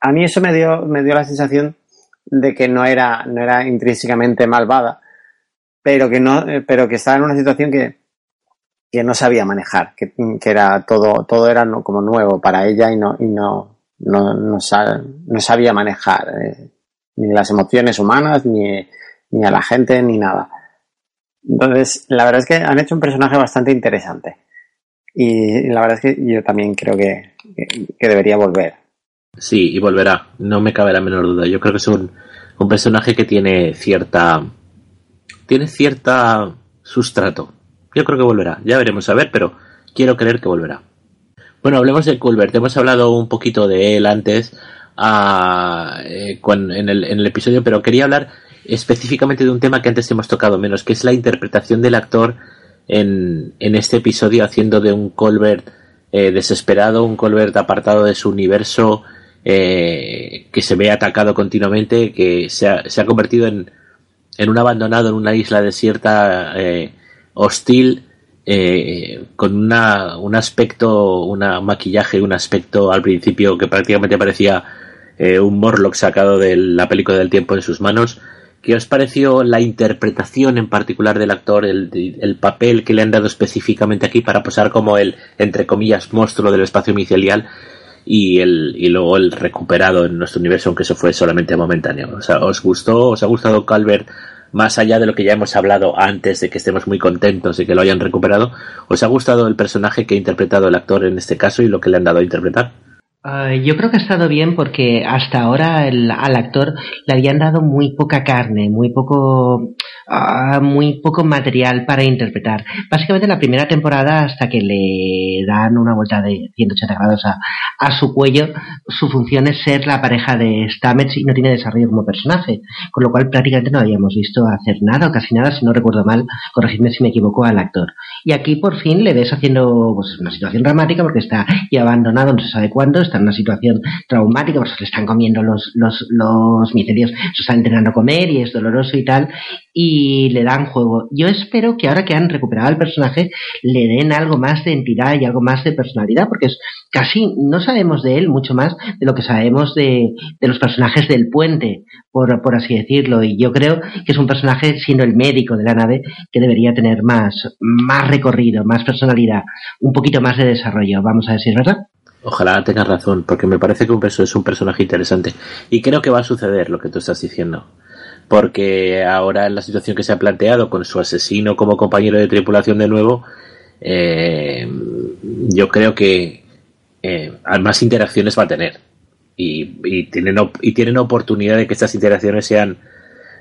a mí eso me dio, me dio la sensación de que no era, no era intrínsecamente malvada, pero que no, eh, pero que estaba en una situación que, que no sabía manejar, que, que, era todo, todo era como nuevo para ella y no, y no, no, no, sabía manejar eh, ni las emociones humanas, ni, ni a la gente, ni nada. Entonces, la verdad es que han hecho un personaje bastante interesante. Y la verdad es que yo también creo que, que debería volver. Sí, y volverá, no me cabe la menor duda. Yo creo que es un, un personaje que tiene cierta. tiene cierta sustrato. Yo creo que volverá, ya veremos a ver, pero quiero creer que volverá. Bueno, hablemos de Culbert. Hemos hablado un poquito de él antes a, eh, en, el, en el episodio, pero quería hablar específicamente de un tema que antes hemos tocado menos, que es la interpretación del actor en, en este episodio haciendo de un Colbert eh, desesperado, un Colbert apartado de su universo, eh, que se ve atacado continuamente, que se ha, se ha convertido en, en, un abandonado en una isla desierta eh, hostil, eh, con una, un aspecto, un maquillaje, un aspecto al principio que prácticamente parecía un Morlock sacado de la película del tiempo en sus manos. ¿Qué os pareció la interpretación en particular del actor, el, el, papel que le han dado específicamente aquí para posar como el, entre comillas, monstruo del espacio micelial? Y, el, y luego el recuperado en nuestro universo, aunque eso fue solamente momentáneo. ¿os gustó, os ha gustado Calvert más allá de lo que ya hemos hablado antes de que estemos muy contentos de que lo hayan recuperado? ¿Os ha gustado el personaje que ha interpretado el actor en este caso y lo que le han dado a interpretar? Ah, yo creo que ha estado bien porque hasta ahora al actor le habían dado muy poca carne, muy poco, uh, muy poco material para interpretar. Básicamente la primera temporada hasta que le dan una vuelta de 180 grados a, a su cuello, su función es ser la pareja de Stamets y no tiene desarrollo como personaje, con lo cual prácticamente no habíamos visto hacer nada o casi nada, si no recuerdo mal, corregidme si me equivoco al actor. Y aquí por fin le ves haciendo pues, una situación dramática porque está y abandonado, no se sabe cuándo, está en una situación traumática, pues le están comiendo los, los, los micelios, se están entrenando a comer y es doloroso y tal, y le dan juego. Yo espero que ahora que han recuperado al personaje le den algo más de entidad y algo más de personalidad, porque es casi no sabemos de él mucho más de lo que sabemos de, de los personajes del puente, por, por así decirlo, y yo creo que es un personaje, siendo el médico de la nave, que debería tener más, más recorrido, más personalidad, un poquito más de desarrollo, vamos a decir, ¿verdad? Ojalá tengas razón, porque me parece que un es un personaje interesante. Y creo que va a suceder lo que tú estás diciendo. porque ahora en la situación que se ha planteado con su asesino como compañero de tripulación de nuevo, eh, yo creo que eh, más interacciones va a tener y, y, tienen, y tienen oportunidad de que estas interacciones sean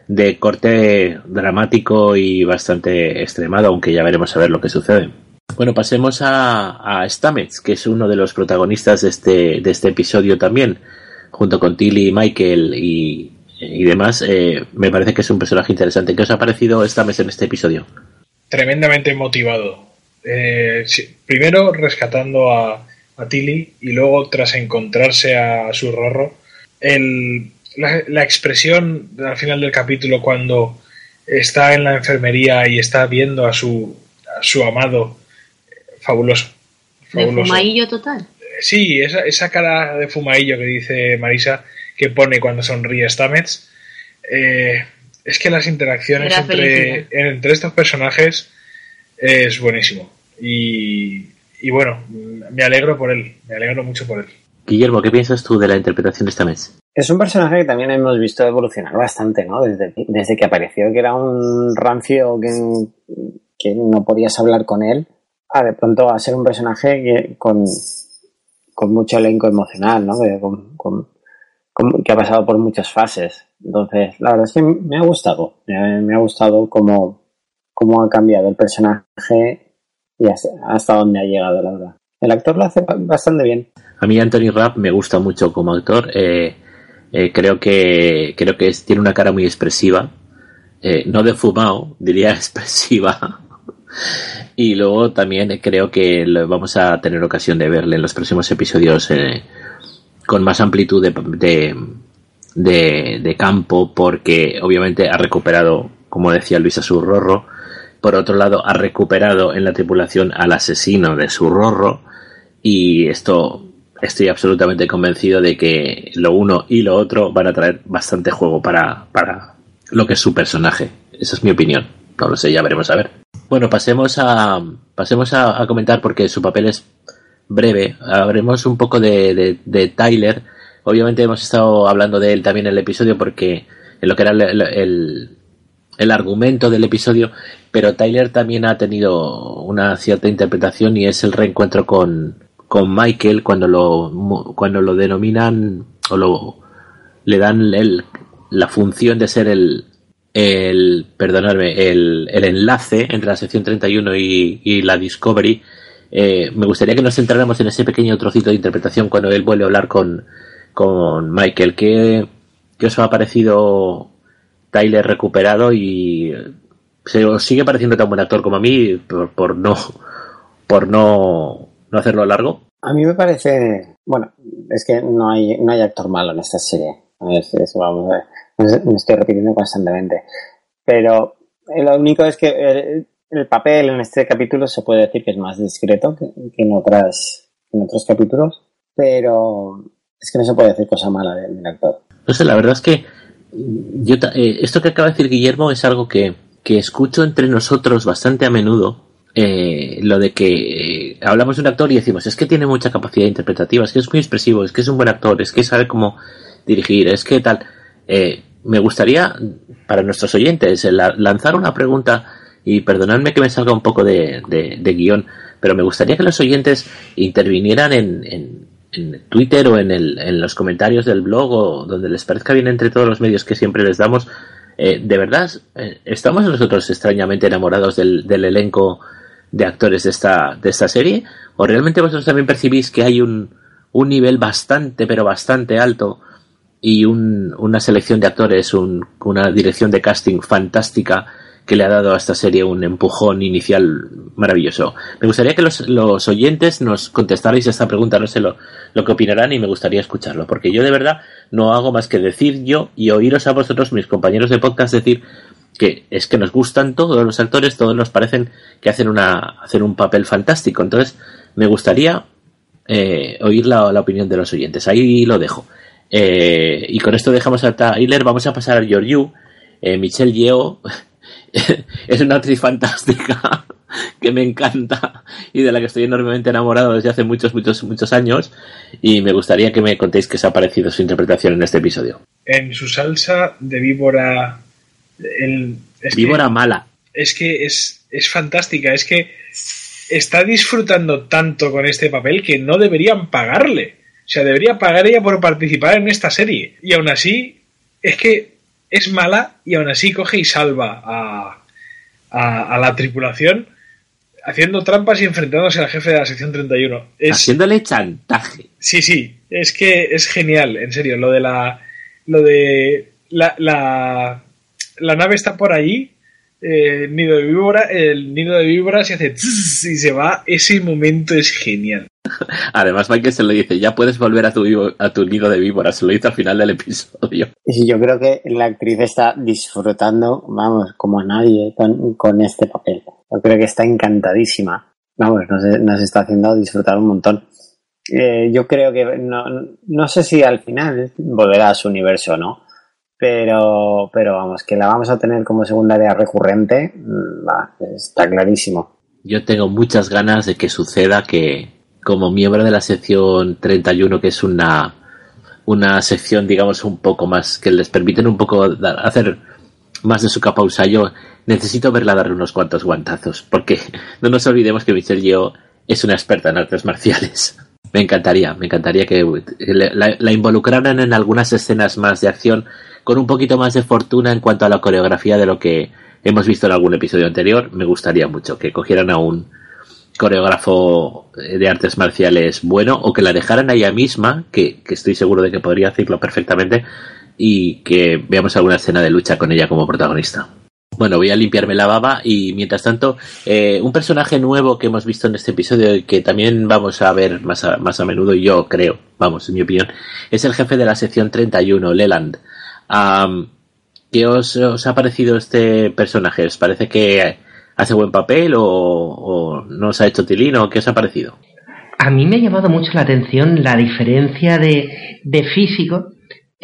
de corte dramático y bastante extremado, aunque ya veremos a ver lo que sucede. Bueno, pasemos a, a Stamets, que es uno de los protagonistas de este, de este episodio también, junto con Tilly, Michael y, y demás. Eh, me parece que es un personaje interesante. ¿Qué os ha parecido Stamets en este episodio? Tremendamente motivado. Eh, primero rescatando a, a, Tilly y luego tras encontrarse a su rorro, la, la, expresión al final del capítulo cuando está en la enfermería y está viendo a su, a su amado fabuloso. fabuloso. ¿De fumaillo total? Sí, esa, esa cara de fumaillo que dice Marisa que pone cuando sonríe Stamets. Eh, es que las interacciones entre, entre, estos personajes es buenísimo. Y, y, bueno, me alegro por él, me alegro mucho por él. Guillermo, ¿qué piensas tú de la interpretación de Stamets? Es un personaje que también hemos visto evolucionar bastante, ¿no? Desde, desde que apareció, que era un rancio que, que no podías hablar con él, a de pronto a ser un personaje con, con mucho elenco emocional, ¿no? Que ha pasado por muchas fases. Entonces, la verdad es que me ha gustado. Me, ha gustado cómo, cómo ha cambiado el personaje y hasta, hasta dónde ha llegado, la verdad. El actor lo hace bastante bien. A mí Anthony Rapp me gusta mucho como actor. Eh, eh, creo que creo que tiene una cara muy expresiva. Eh, no de fumado, diría expresiva. Y luego también creo que vamos a tener ocasión de verle en los próximos episodios eh, con más amplitud de, de, de, campo, porque obviamente ha recuperado, como decía Luisa Surrorro, por otro lado ha recuperado en la tripulación al asesino de Surrorro, y esto estoy absolutamente convencido de que lo uno y lo otro van a traer bastante juego para, para lo que es su personaje. Esa es mi opinión. No lo sé, ya veremos a ver. Bueno, pasemos a pasemos a, comentar porque su papel es breve. Hablemos un poco de, de, de, Tyler. Obviamente hemos estado hablando de él también en el episodio porque en lo que era el, el, el, argumento del episodio, pero Tyler también ha tenido una cierta interpretación y es el reencuentro con, con Michael cuando lo cuando lo denominan o lo le dan el, la función de ser el el, perdonadme, el, el enlace entre la sección 31 y, y la Discovery, eh, me gustaría que nos centráramos en ese pequeño trocito de interpretación cuando él vuelve a hablar con, con Michael. ¿Qué, ¿Qué os ha parecido Tyler recuperado y se os sigue pareciendo tan buen actor como a mí por, por no por no, no hacerlo largo? A mí me parece, bueno, es que no hay, no hay actor malo en esta serie. Es, es, vamos a ver me estoy repitiendo constantemente. Pero lo único es que el, el, papel en este capítulo se puede decir que es más discreto que, en, otras, en otros capítulos, pero es que no se puede decir cosa mala del, actor. No sé, la verdad es que yo, eh, esto que acaba de decir Guillermo es algo que, que escucho entre nosotros bastante a menudo. Eh, lo de que eh, hablamos de un actor y decimos es que tiene mucha capacidad interpretativa, es que es muy expresivo, es que es un buen actor, es que sabe cómo dirigir, es que tal. Eh, me gustaría, para nuestros oyentes, lanzar una pregunta y perdonadme que me salga un poco de, guion, pero me gustaría que los oyentes intervinieran en, en, en Twitter o en, el, en, los comentarios del blog o donde les parezca bien entre todos los medios que siempre les damos. Eh, de verdad, eh, ¿estamos nosotros extrañamente enamorados del, del, elenco de actores de esta, de esta serie? ¿O realmente vosotros también percibís que hay un, un nivel bastante, pero bastante alto y un, una selección de actores, un, una dirección de casting fantástica que le ha dado a esta serie un empujón inicial maravilloso. Me gustaría que los, los oyentes nos contestarais esta pregunta, no sé lo, que opinarán y me gustaría escucharlo, porque yo de verdad no hago más que decir yo y oíros a vosotros, mis compañeros de podcast, decir que es que nos gustan todos los actores, todos nos parecen que hacen, una, hacen un papel fantástico. Entonces, me gustaría eh, oír la opinión de los oyentes. Ahí lo dejo. Eh, y con esto dejamos a Tyler, vamos a pasar a Georgiou. Eh, Michelle Yeoh es una actriz fantástica que me encanta y de la que estoy enormemente enamorado desde hace muchos, muchos, muchos años. Y me gustaría que me contéis qué os ha parecido su interpretación en este episodio. En su salsa de víbora El, es Víbora mala. Es que es, es fantástica, es que está disfrutando tanto con este papel que no deberían pagarle. O sea, debería pagar ella por participar en esta serie. Y aún así, es que es mala y aún así coge y salva a, a, a la tripulación haciendo trampas y enfrentándose al jefe de la sección 31. Es, Haciéndole chantaje. Sí, sí, es que es genial, en serio, lo de la... Lo de... La, la, la nave está por allí, eh, nido de víbora, el nido de víbora se hace tss y se va, ese momento es genial. Además, Michael se lo dice, ya puedes volver a tu, a tu nido de víbora. Se lo dice al final del episodio. Y yo creo que la actriz está disfrutando, vamos, como nadie con, con este papel. Yo creo que está encantadísima. Vamos, nos, nos está haciendo disfrutar un montón. Eh, yo creo que no, no sé si al final volverá a su universo o no, pero, pero vamos, que la vamos a tener como secundaria recurrente, mm, está clarísimo. Yo tengo muchas ganas de que suceda que, como miembro de la sección 31, que es una, una sección, digamos, un poco más, que les permiten un poco dar- hacer más de su capa yo necesito verla darle unos cuantos guantazos, porque no nos olvidemos que Michelle Yeoh es una experta en artes marciales. Me encantaría, me encantaría que la involucraran en algunas escenas más de acción con un poquito más de fortuna en cuanto a la coreografía de lo que hemos visto en algún episodio anterior. Me gustaría mucho que cogieran a un coreógrafo de artes marciales bueno o que la dejaran a ella misma, que, estoy seguro de que podría hacerlo perfectamente, y que veamos alguna escena de lucha con ella como protagonista. Bueno, voy a limpiarme la baba y mientras tanto, eh, un personaje nuevo que hemos visto en este episodio y que también vamos a ver más a, más a menudo, yo creo, vamos, en mi opinión, es el jefe de la sección 31, Leland. Am, ¿Qué os, os ha parecido este personaje? ¿Os parece que hace buen papel o, o no os ha hecho tilino? ¿Qué os ha parecido? A mí me ha llamado mucho la atención la diferencia de físico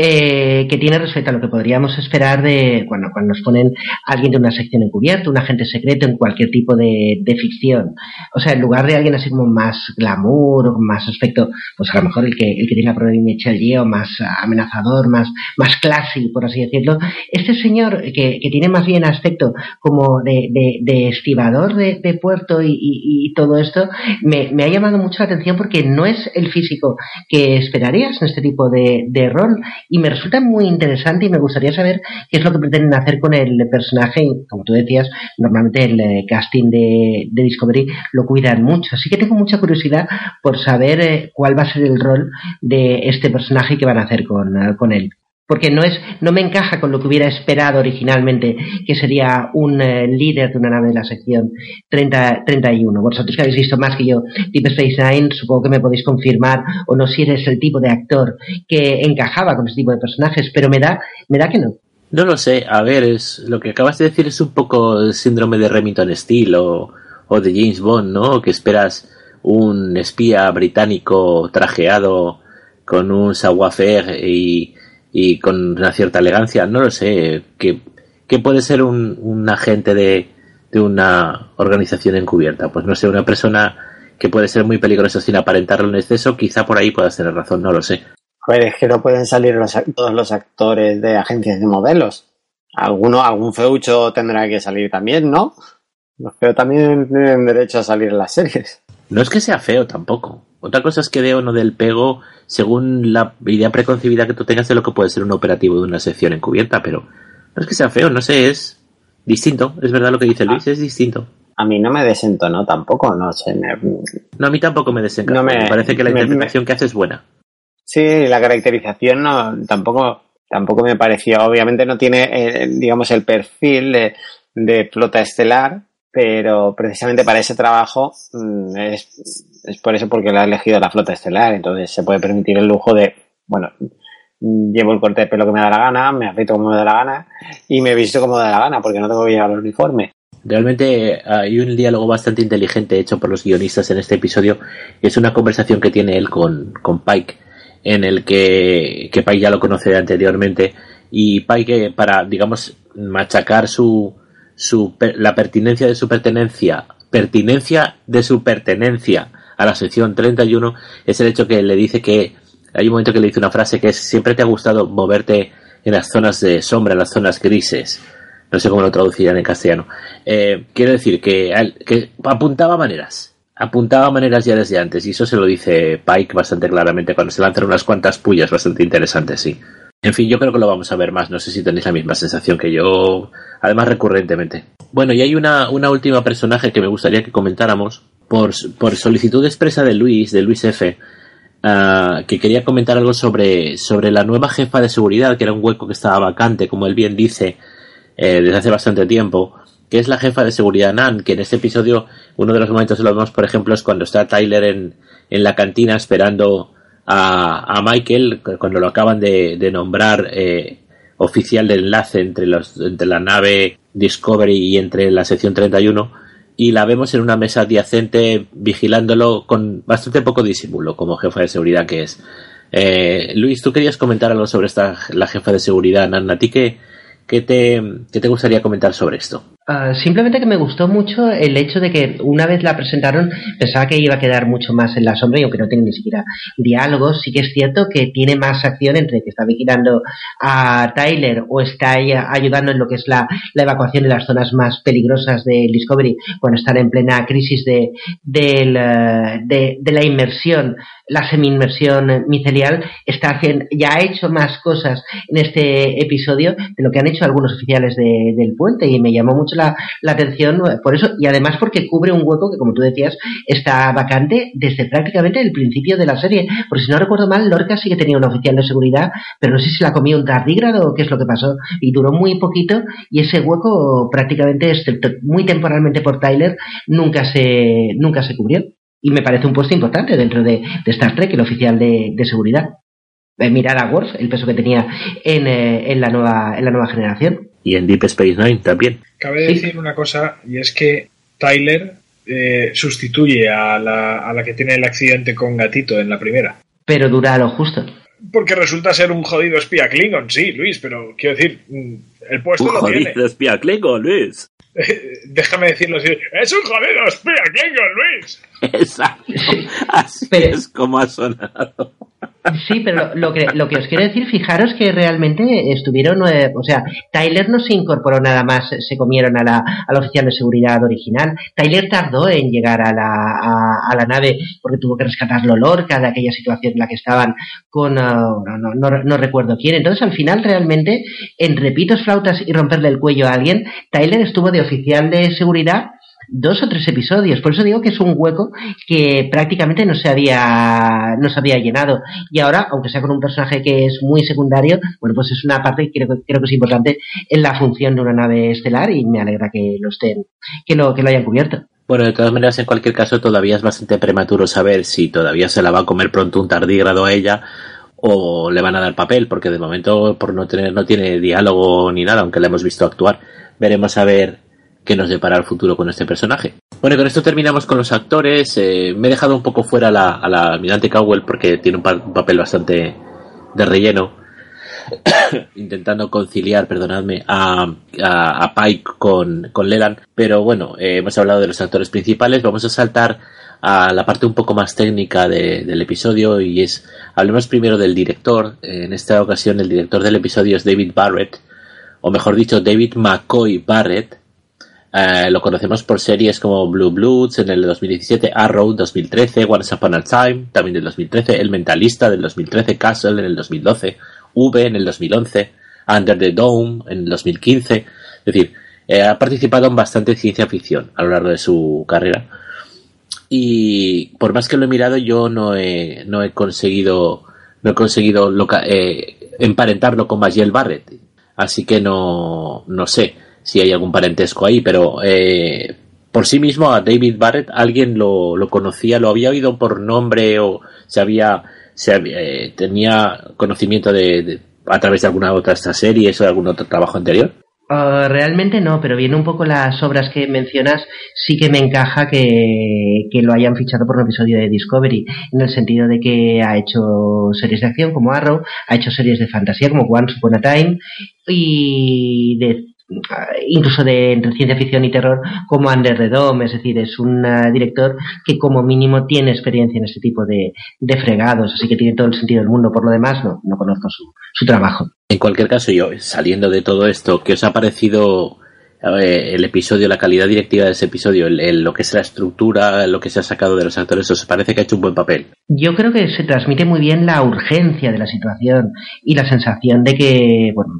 eh, que tiene respecto a lo que podríamos esperar de cuando, cuando nos ponen alguien de una sección encubierta, un agente secreto en cualquier tipo de, ficción. O sea, en lugar de alguien así como más glamour más aspecto, pues a lo mejor el que, el que tiene la prueba de Michelle Yeoh, más amenazador, más, más classy, por así decirlo. Este señor que, que tiene más bien aspecto como de, de, de estibador de, de puerto y, todo esto, me, ha llamado mucho la atención porque no es el físico que esperarías en este tipo de rol y me resulta muy interesante y me gustaría saber qué es lo que pretenden hacer con el personaje. Como tú decías, normalmente el eh, casting de, Discovery lo cuidan mucho, así que tengo mucha curiosidad por saber eh, cuál va a ser el rol de este personaje que van a hacer con, con él porque no es no me encaja con lo que hubiera esperado originalmente que sería un eh, líder de una nave de la sección 30, 31 vosotros que habéis visto más que yo Deep Space Nine supongo que me podéis confirmar o no si eres el tipo de actor que encajaba con ese tipo de personajes pero me da me da que no No lo sé, a ver, es, lo que acabas de decir es un poco el síndrome de Remington Steele o, o de James Bond, ¿no? Que esperas un espía británico trajeado con un savoir-faire y, y con una cierta elegancia, no lo sé, que, que puede ser un, un agente de, de una organización encubierta, pues no sé, una persona que puede ser muy peligrosa sin aparentarlo en exceso, quizá por ahí puedas tener razón, no lo sé. Joder, es que no pueden salir los, todos los actores de agencias de modelos. Alguno, algún feucho tendrá que salir también, ¿no? Los feos también tienen derecho a salir en las series. No es que sea feo tampoco. Otra cosa es que dé o no del pego según la idea preconcebida que tú tengas de lo que puede ser un operativo de una sección encubierta, pero no es que sea feo, no sé, es distinto. Es verdad lo que dice Luis, es distinto. A mí no me desentonó tampoco, no sé. me- No, a mí tampoco me desencanta. No me- me, parece que la me- interpretación que hace es buena. Sí, la caracterización no, tampoco, tampoco me pareció. Obviamente no tiene, eh, digamos, el perfil de, de flota estelar, pero precisamente para ese trabajo mm, es, es por eso porque le ha elegido la flota estelar. Entonces se puede permitir el lujo de, bueno, llevo el corte de pelo que me da la gana, me afeito como me da la gana y me visto como me da la gana porque no tengo que llevar el uniforme. Realmente hay un diálogo bastante inteligente hecho por los guionistas en este episodio. Es una conversación que tiene él con, con Pike, en el que, que Pike ya lo conoce anteriormente. Y Pike, eh, para, digamos, machacar su, su, la pertinencia de su pertenencia, pertinencia de su pertenencia a la sección 31, es el hecho que le dice que, hay un momento que le dice una frase que es, siempre te ha gustado moverte en las zonas de sombra, en las zonas grises no sé cómo lo traducirían en castellano. Eh, quiero decir que, que apuntaba maneras, apuntaba maneras ya desde antes, y eso se lo dice Pike bastante claramente cuando se lanzan unas cuantas pullas bastante interesantes, sí. En fin, yo creo que lo vamos a ver más. No sé si tenéis la misma sensación que yo, además recurrentemente. Bueno, y hay una, una última personaje que me gustaría que comentáramos por, solicitud expresa de Luis, de Luis F., ah, que quería comentar algo sobre, sobre la nueva jefa de seguridad, que era un hueco que estaba vacante, como él bien dice, eh, desde hace bastante tiempo, que es la jefa de seguridad Nan, que en este episodio, uno de los momentos que lo vemos, por ejemplo, es cuando está Tyler en, en la cantina esperando a, Michael cuando lo acaban de, nombrar eh, oficial de enlace entre, los, entre la nave Discovery y entre la sección 31 y la vemos en una mesa adyacente vigilándolo con bastante poco disimulo como jefa de seguridad que es. Eh, Luis, tú querías comentar algo sobre esta la jefa de seguridad, Nanna. ¿A ti qué, qué, te, qué te gustaría comentar sobre esto? Ah, simplemente que me gustó mucho el hecho de que una vez la presentaron pensaba que iba a quedar mucho más en la sombra y aunque no tiene ni siquiera diálogos, sí que es cierto que tiene más acción entre que está vigilando a Tyler o está ayudando en lo que es la, evacuación de las zonas más peligrosas de Discovery cuando están en plena crisis de, de, de la inmersión la semi-inmersión micelial. Está haciendo, ya ha hecho más cosas en este episodio de lo que han hecho algunos oficiales del puente y me llamó mucho la, atención por eso y además porque cubre un hueco que como tú decías está vacante desde prácticamente el principio de la serie porque si no recuerdo mal Lorca sí que tenía un oficial de seguridad pero no sé si la comió un tardígrado o qué es lo que pasó y duró muy poquito y ese hueco prácticamente excepto muy temporalmente por Tyler nunca se nunca se cubrió y me parece un puesto importante dentro de, Star Trek, el oficial de, seguridad. Eh, mirar a Worf, el peso que tenía en, eh, en, la nueva, en la nueva generación. Y en Deep Space Nine también. Cabe decir una cosa, y es que Tyler eh, sustituye a la, a la que tiene el accidente con Gatito en la primera. Pero dura lo justo. Porque resulta ser un jodido espía Klingon, sí, Luis, pero quiero decir, mm, el puesto un lo jodido espía Klingon, Luis. déjame decirlo así, es un jodido espía Klingon, Luis. Exacto. Así es como ha sonado. Sí, pero lo que, lo que os quiero decir, fijaros que realmente estuvieron, eh, o sea, Tyler no se incorporó nada más, se comieron a la, a la oficial de seguridad original. Tyler tardó en llegar a la, a, la nave porque tuvo que rescatarlo Lorca de aquella situación en la que estaban con, uh, no, no, no, recuerdo quién. Entonces, al final, realmente, en repitos, flautas y romperle el cuello a alguien, Tyler estuvo de oficial de seguridad dos o tres episodios. Por eso digo que es un hueco que prácticamente no se había, no se había llenado. Y ahora, aunque sea con un personaje que es muy secundario, bueno, pues es una parte que creo, creo que es importante en la función de una nave estelar y me alegra que lo estén, que lo, que lo hayan cubierto. Bueno, de todas maneras, en cualquier caso, todavía es bastante prematuro saber si todavía se la va a comer pronto un tardígrado a ella o le van a dar papel, porque de momento por no tener no tiene diálogo ni nada, aunque la hemos visto actuar. Veremos a ver que nos depara el futuro con este personaje. Bueno, con esto terminamos con los actores. Eh, me he dejado un poco fuera a la, a la almirante Cowell porque tiene un, papel bastante de relleno. intentando conciliar, perdonadme, a, a, Pike con, con Leland. Pero bueno, eh, hemos hablado de los actores principales. Vamos a saltar a la parte un poco más técnica del episodio y es, hablemos primero del director. En esta ocasión el director del episodio es David Barrett, o mejor dicho, David McCoy Barrett, eh, lo conocemos por series como Blue Bloods en el 2017, Arrow 2013, Once Upon a Time también del 2013, El Mentalista del 2013, Castle en el 2012, V en el 2011, Under the Dome en el 2015. Es decir, eh, ha participado en bastante ciencia ficción a lo largo de su carrera. Y por más que lo he mirado, yo no he, no he conseguido, no he conseguido eh, emparentarlo con Magiel Barrett. Así que no, no sé si hay algún parentesco ahí, pero eh, por sí mismo a David Barrett alguien lo, conocía, lo había oído por nombre o se había, eh, tenía conocimiento de, a través de alguna otra esta serie o de algún otro trabajo anterior. Uh, realmente no, pero viendo un poco las obras que mencionas, sí que me encaja que, que, lo hayan fichado por un episodio de Discovery, en el sentido de que ha hecho series de acción como Arrow, ha hecho series de fantasía como Once Upon a Time y de incluso de entre ciencia ficción y terror, como Ander Redom, es decir, es un eh, director que como mínimo tiene experiencia en este tipo de, de, fregados, así que tiene todo el sentido del mundo. Por lo demás, no, no conozco su, su trabajo. En cualquier caso, yo, saliendo de todo esto, ¿qué os ha parecido el episodio, la calidad directiva de ese episodio, lo que es la estructura, lo que se ha sacado de los actores, ¿os parece que ha hecho un buen papel? Yo creo que se transmite muy bien la urgencia de la situación y la sensación de que bueno,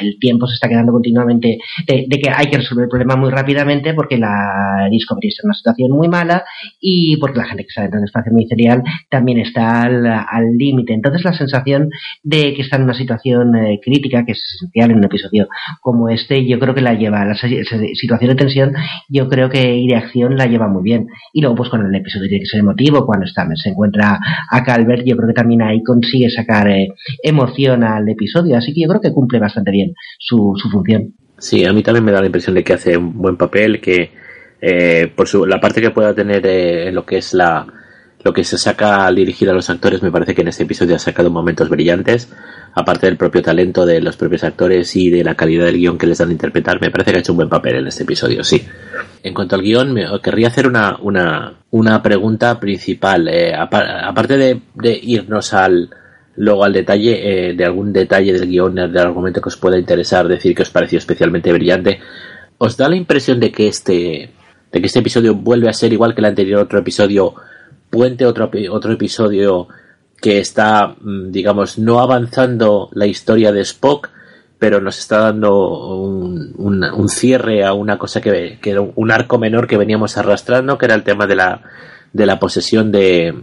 el tiempo se está quedando continuamente, de, que hay que resolver el problema muy rápidamente porque la Discovery está en una situación muy mala y porque la gente que está dentro del espacio ministerial también está al límite. Entonces la sensación de que está en una situación eh, crítica, que es esencial en un episodio como este, yo creo que la lleva, la situación de tensión, yo creo que y de acción la lleva muy bien. Y luego, pues con el episodio tiene que ser emotivo, cuando está, se encuentra a Calvert, yo creo que también ahí consigue sacar eh, emoción al episodio. Así que yo creo que cumple bastante bien su, su función. Sí, a mí también me da la impresión de que hace un buen papel, que eh, por su, la parte que pueda tener eh, lo que es la, lo que se saca al dirigir a los actores, me parece que en este episodio ha sacado momentos brillantes aparte del propio talento de los propios actores y de la calidad del guion que les dan a interpretar, me parece que ha hecho un buen papel en este episodio, sí. En cuanto al guion, me querría hacer una, una, una pregunta principal. Eh, aparte de, irnos al luego al detalle, eh, de algún detalle del guion, del argumento que os pueda interesar, decir que os pareció especialmente brillante, ¿os da la impresión de que este, de que este episodio vuelve a ser igual que el anterior otro episodio, puente otro, otro episodio que está, mm, digamos, no avanzando la historia de Spock, pero nos está dando un, un, cierre a una cosa que, que, era un arco menor que veníamos arrastrando, que era el tema de la, de la posesión de,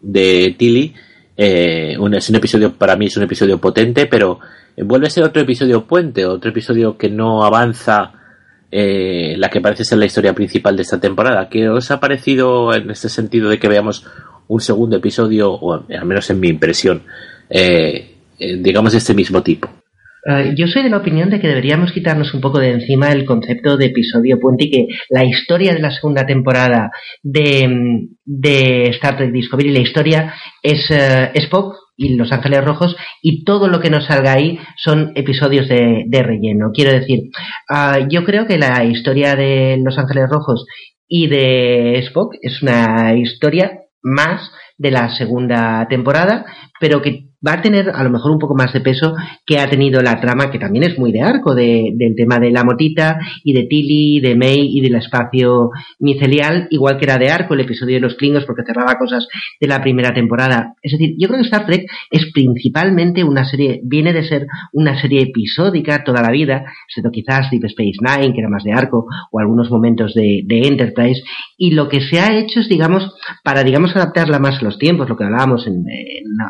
de Tilly. Eh, un, es un episodio, para mí es un episodio potente, pero vuelve a ser otro episodio puente, otro episodio que no avanza eh, la que parece ser la historia principal de esta temporada. ¿Qué os ha parecido en este sentido de que veamos un segundo episodio, o al menos en mi impresión, eh, eh, digamos de este mismo tipo. Eh, yo soy de la opinión de que deberíamos quitarnos un poco de encima el concepto de episodio puente y que la historia de la segunda temporada de, de Star Trek Discovery, la historia es Spock y Los Ángeles Rojos y todo lo que nos salga ahí son episodios de, de relleno. Quiero decir, ah, yo creo que la historia de Los Ángeles Rojos y de Spock es una historia más de la segunda temporada, pero que va a tener a lo mejor un poco más de peso que ha tenido la trama, que también es muy de arco, de, del tema de la motita y de Tilly, de May y del espacio micelial, igual que era de arco el episodio de los Klingos porque cerraba cosas de la primera temporada. Es decir, yo creo que Star Trek es principalmente una serie, viene de ser una serie episódica toda la vida, excepto quizás Deep Space Nine, que era más de arco, o algunos momentos de, de Enterprise, y lo que se ha hecho es, digamos, para, digamos, adaptarla más a los tiempos, lo que hablábamos en,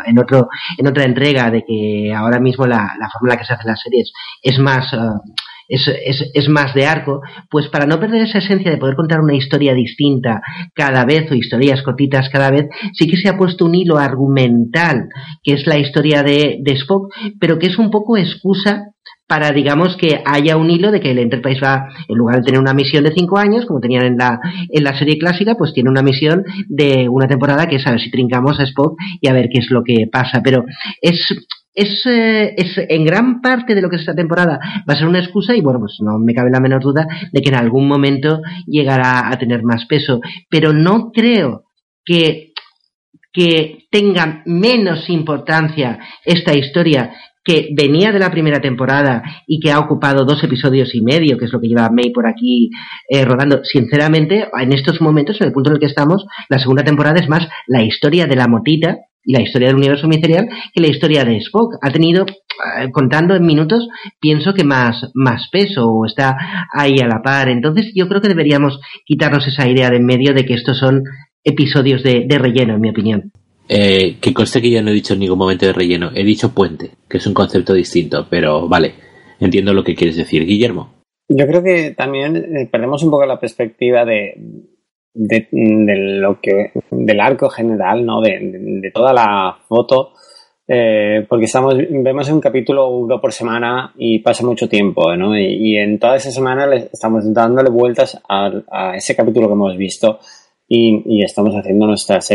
en, otro, en otra entrega de que ahora mismo la, la forma en la que se hacen las series es más, uh, es, es, es, más de arco, pues para no perder esa esencia de poder contar una historia distinta cada vez o historias cortitas cada vez, sí que se ha puesto un hilo argumental, que es la historia de, de Spock, pero que es un poco excusa para, digamos, que haya un hilo de que el Enterprise va, en lugar de tener una misión de cinco años, como tenían en la, en la serie clásica, pues tiene una misión de una temporada que es a ver si trincamos a Spock y a ver qué es lo que pasa. Pero es, es, eh, es, en gran parte de lo que es esta temporada va a ser una excusa y bueno, pues no me cabe la menor duda de que en algún momento llegará a tener más peso. Pero no creo que, que tenga menos importancia esta historia que venía de la primera temporada y que ha ocupado dos episodios y medio, que es lo que lleva May por aquí eh, rodando, sinceramente, en estos momentos, en el punto en el que estamos, la segunda temporada es más la historia de la motita y la historia del universo ministerial que la historia de Spock. Ha tenido, eh, contando en minutos, pienso que más, más peso o está ahí a la par. Entonces yo creo que deberíamos quitarnos esa idea de en medio de que estos son episodios de relleno, en mi opinión. Eh, que conste que ya no he dicho en ningún momento de relleno, he dicho puente, que es un concepto distinto, pero vale, entiendo lo que quieres decir, Guillermo. Yo creo que también eh, perdemos un poco la perspectiva de, de, lo que del arco general, ¿no? De, toda la foto, eh, porque estamos vemos un capítulo uno por semana y pasa mucho tiempo, ¿no? Y, en toda esa semana le, estamos dándole vueltas a, a ese capítulo que hemos visto y, estamos haciendo nuestras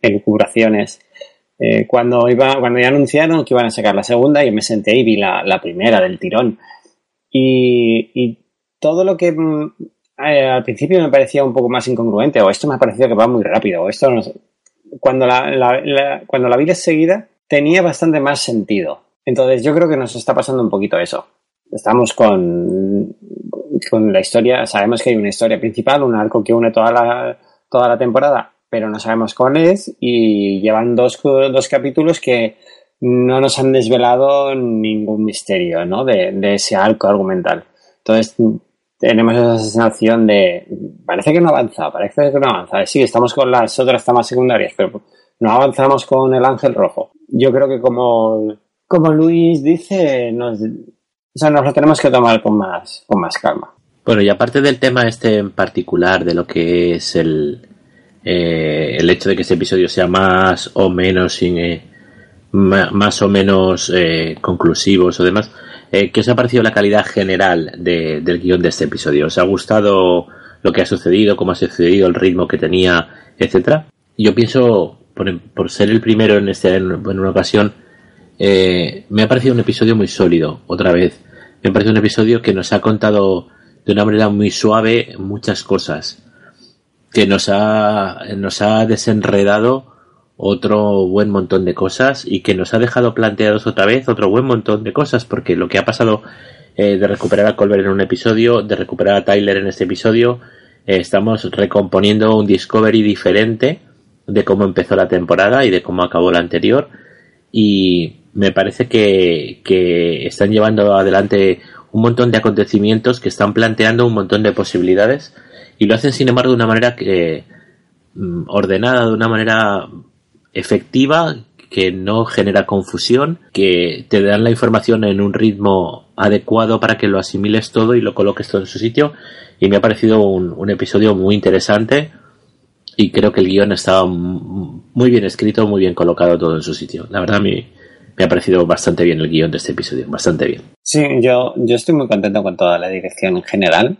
elucubraciones. Eh, cuando, iba, cuando ya anunciaron que iban a sacar la segunda, yo me senté y vi la, primera del tirón. Y, y todo lo que mm, eh, al principio me parecía un poco más incongruente, o esto me ha parecido que va muy rápido, o esto no sé. Cuando la, la- la- cuando la vi de seguida, tenía bastante más sentido. Entonces yo creo que nos está pasando un poquito eso. Estamos con, con la historia, sabemos que hay una historia principal, un arco que une toda la, toda la temporada, pero no sabemos cuál es y llevan dos, dos capítulos que no nos han desvelado ningún misterio ¿no? de, ese arco argumental. Entonces tenemos esa sensación de parece que no avanza, parece que no avanza. Sí, estamos con las otras tamas secundarias, pero no avanzamos con el ángel rojo. Yo creo que como, como Luis dice, nos, nos lo tenemos que tomar con más, con más calma. Bueno, y aparte del tema este en particular, de lo que es el, eh, el hecho de que este episodio sea más o menos sin, eh, más o menos eh, conclusivos o demás, eh, ¿qué os ha parecido la calidad general de- del guion de este episodio? ¿Os ha gustado lo que ha sucedido, cómo ha sucedido, el ritmo que tenía, etcétera? Yo pienso, por, por ser el primero en, este, en, en una ocasión, eh, me ha parecido un episodio muy sólido, otra vez. Me ha parecido un episodio que nos ha contado de una manera muy suave muchas cosas. Que nos ha, nos ha desenredado otro buen montón de cosas y que nos ha dejado planteados otra vez otro buen montón de cosas. Porque lo que ha pasado eh, de recuperar a Colbert en un episodio, de recuperar a Tyler en este episodio, eh, estamos recomponiendo un Discovery diferente de cómo empezó la temporada y de cómo acabó la anterior y me parece que, que están llevando adelante un montón de acontecimientos que están planteando un montón de posibilidades y lo hacen sin embargo de una manera que mm, ordenada, de una manera efectiva que no genera confusión, que te dan la información en un ritmo adecuado para que lo asimiles todo y lo coloques todo en su sitio y me ha parecido un, un episodio muy interesante y creo que el guion estaba muy bien escrito, muy bien colocado todo en su sitio. La verdad me, me ha parecido bastante bien el guion de este episodio, bastante bien. Sí, yo, yo estoy muy contento con toda la dirección en general.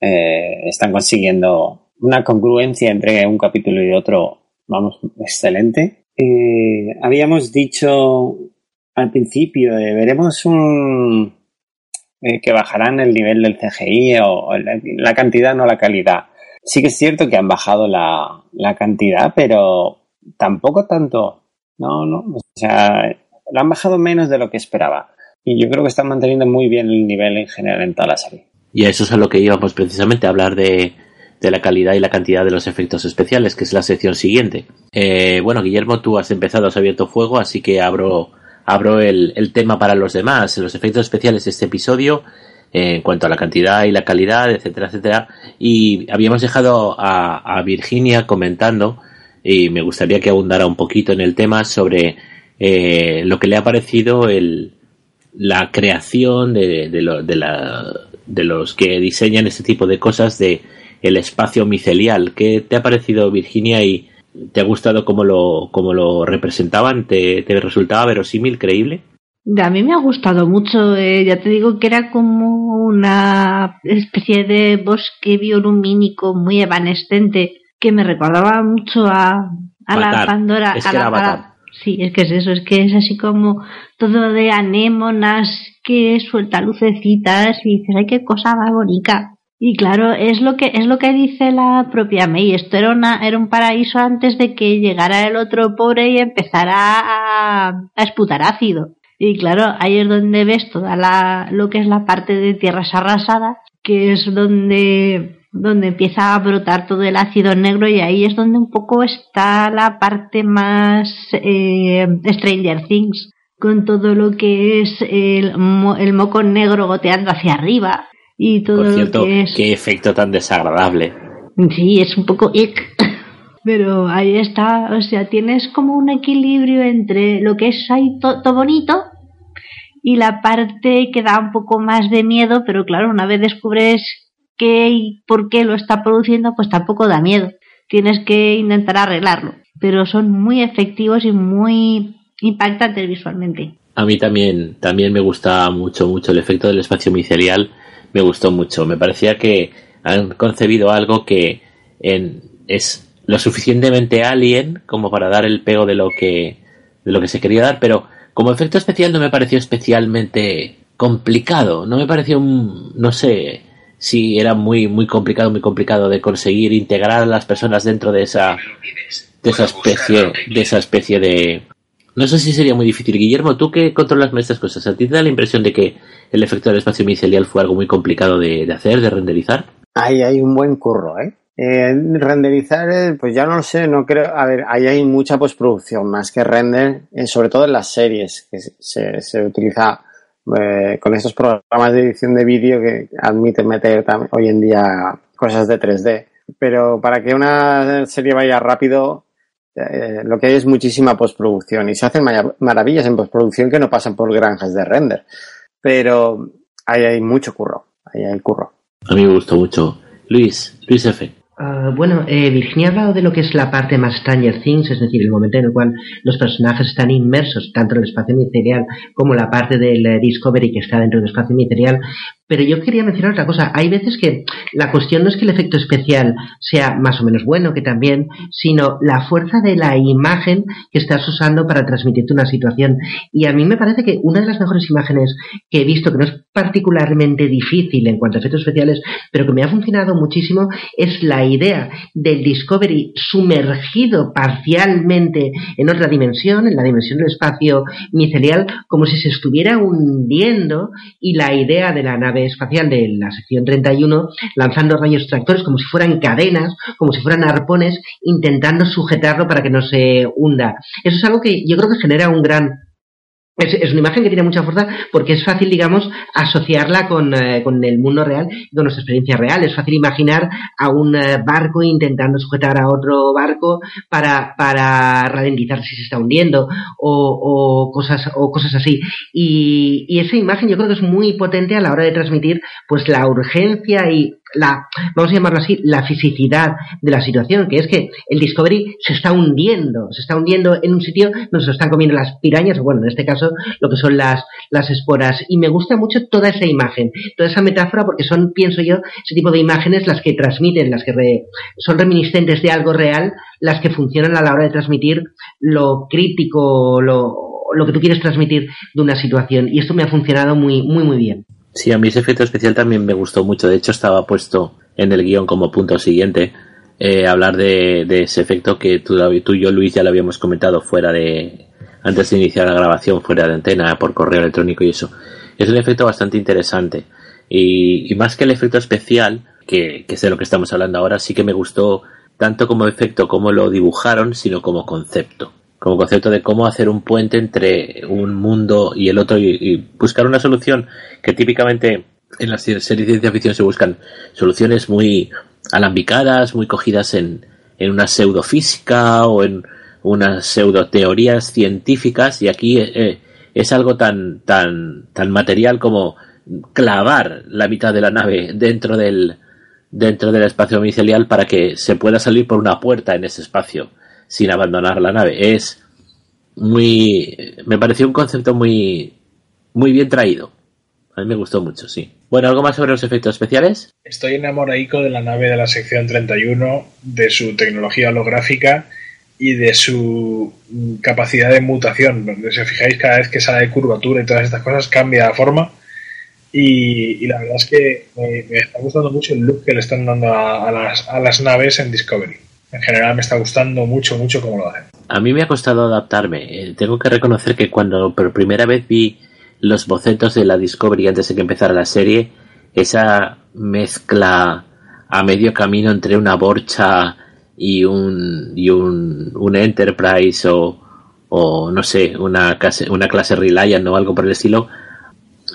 Eh, están consiguiendo una congruencia entre un capítulo y otro, vamos, excelente. Habíamos dicho al principio, veremos un eh, que bajarán el nivel del CGI o, la cantidad, no la calidad. Sí que es cierto que han bajado la, la cantidad, pero tampoco tanto. No, no. O sea, la han bajado menos de lo que esperaba. Y yo creo que están manteniendo muy bien el nivel en general en toda la serie. Y a eso es a lo que íbamos precisamente, a hablar de, de la calidad y la cantidad de los efectos especiales, que es la sección siguiente. Eh, bueno, Guillermo, tú has empezado, has abierto fuego, así que abro, abro el, el tema para los demás. Los efectos especiales de este episodio, eh, en cuanto a la cantidad y la calidad, etcétera, etcétera. Y habíamos dejado a, a Virginia comentando, y me gustaría que abundara un poquito en el tema sobre eh, lo que le ha parecido el, la creación de, de, lo- de la, de los que diseñan este tipo de cosas de el espacio micelial. ¿Qué te ha parecido Virginia y te ha gustado cómo lo, cómo lo representaban? ¿Te, te resultaba verosímil, creíble? A mí me ha gustado mucho, eh, ya te digo que era como una especie de bosque biolumínico muy evanescente que me recordaba mucho a, a la. Pandora. Es a que a la-. Sí, es que es eso, es que es así como todo de anémonas que suelta lucecitas y dices, ay, qué cosa más bonita. Y claro, es lo que es lo que dice la propia May. Esto era una era un paraíso antes de que llegara el otro pobre y empezara a, a esputar ácido. Y claro, ahí es donde ves toda la, lo que es la parte de tierras arrasadas, que es donde, donde empieza a brotar todo el ácido negro y ahí es donde un poco está la parte más eh, Stranger Things, con todo lo que es el, mo- el moco negro goteando hacia arriba y todo Por cierto, lo que es... qué efecto tan desagradable. Sí, es un poco ick. Pero ahí está, o sea, tienes como un equilibrio entre lo que es ahí to- todo bonito y la parte que da un poco más de miedo, pero claro, una vez descubres y por qué lo está produciendo, pues tampoco da miedo. Tienes que intentar arreglarlo. Pero son muy efectivos y muy impactantes visualmente. A mí también, también me gusta mucho, mucho el efecto del espacio micelial. Me gustó mucho. Me parecía que han concebido algo que es lo suficientemente alien como para dar el pego de lo que, de lo que se quería dar, pero como efecto especial no me pareció especialmente complicado. No me pareció no sé si era muy muy complicado, muy complicado de conseguir integrar a las personas dentro de esa de esa especie de esa especie de no sé si sería muy difícil. Guillermo, tú que controlas estas cosas, ¿a ti te da la impresión de que el efecto del espacio micelial fue algo muy complicado de, de hacer, de renderizar? Ahí hay un buen curro, ¿eh? Eh, renderizar, eh, pues ya no lo sé, no creo. A ver, ahí hay mucha postproducción más que render, eh, sobre todo en las series, que se, se utiliza eh, con estos programas de edición de vídeo que admiten meter hoy en día cosas de 3D. Pero para que una serie vaya rápido, eh, lo que hay es muchísima postproducción y se hacen maravillas en postproducción que no pasan por granjas de render. Pero ahí hay mucho curro, ahí hay curro. A mí me gustó mucho. Luis, Luis F. Uh, bueno, eh, Virginia ha hablado de lo que es la parte más Stranger Things, es decir, el momento en el cual los personajes están inmersos tanto en el espacio ministerial como la parte del uh, Discovery que está dentro del espacio ministerial. Pero yo quería mencionar otra cosa. Hay veces que la cuestión no es que el efecto especial sea más o menos bueno, que también, sino la fuerza de la imagen que estás usando para transmitirte una situación. Y a mí me parece que una de las mejores imágenes que he visto, que no es particularmente difícil en cuanto a efectos especiales, pero que me ha funcionado muchísimo, es la idea del Discovery sumergido parcialmente en otra dimensión, en la dimensión del espacio micelial, como si se estuviera hundiendo, y la idea de la nave espacial de la sección 31 lanzando rayos tractores como si fueran cadenas, como si fueran arpones, intentando sujetarlo para que no se hunda. Eso es algo que yo creo que genera un gran es, es, una imagen que tiene mucha fuerza porque es fácil, digamos, asociarla con, eh, con, el mundo real y con nuestra experiencia real. Es fácil imaginar a un eh, barco intentando sujetar a otro barco para, para ralentizar si se está hundiendo o, o, cosas, o cosas así. Y, y esa imagen yo creo que es muy potente a la hora de transmitir pues la urgencia y la, vamos a llamarlo así, la fisicidad de la situación, que es que el Discovery se está hundiendo, se está hundiendo en un sitio donde se están comiendo las pirañas, o bueno, en este caso, lo que son las, las esporas. Y me gusta mucho toda esa imagen, toda esa metáfora, porque son, pienso yo, ese tipo de imágenes las que transmiten, las que re, son reminiscentes de algo real, las que funcionan a la hora de transmitir lo crítico, lo, lo que tú quieres transmitir de una situación. Y esto me ha funcionado muy, muy, muy bien. Sí, a mí ese efecto especial también me gustó mucho. De hecho, estaba puesto en el guion como punto siguiente eh, hablar de, ese efecto que tú, y yo, Luis, ya lo habíamos comentado fuera de. antes de iniciar la grabación, fuera de antena, por correo electrónico y eso. Es un efecto bastante interesante. Y, y más que el efecto especial, que, que es de lo que estamos hablando ahora, sí que me gustó tanto como efecto como lo dibujaron, sino como concepto como concepto de cómo hacer un puente entre un mundo y el otro y, buscar una solución que típicamente en las series de ciencia ficción se buscan soluciones muy alambicadas, muy cogidas en, en una pseudofísica o en unas pseudoteorías científicas. Y aquí eh, es algo tan, tan, tan material como clavar la mitad de la nave dentro del, dentro del espacio micelial para que se pueda salir por una puerta en ese espacio sin abandonar la nave. Es muy. Me pareció un concepto muy. muy bien traído. A mí me gustó mucho, sí. Bueno, ¿algo más sobre los efectos especiales? Estoy enamoradico de la nave de la sección 31, de su tecnología holográfica y de su capacidad de mutación. Si os fijáis, cada vez que sale de curvatura y todas estas cosas, cambia la forma. Y, la verdad es que me, está gustando mucho el look que le están dando a, las, a las naves en Discovery en general me está gustando mucho, mucho cómo lo hacen. A mí me ha costado adaptarme. Eh, tengo que reconocer que cuando por primera vez vi los bocetos de la Discovery antes de que empezara la serie, esa mezcla a medio camino entre una borcha y un, y un, Enterprise o, o no sé, una clase, una clase Reliant o algo por el estilo,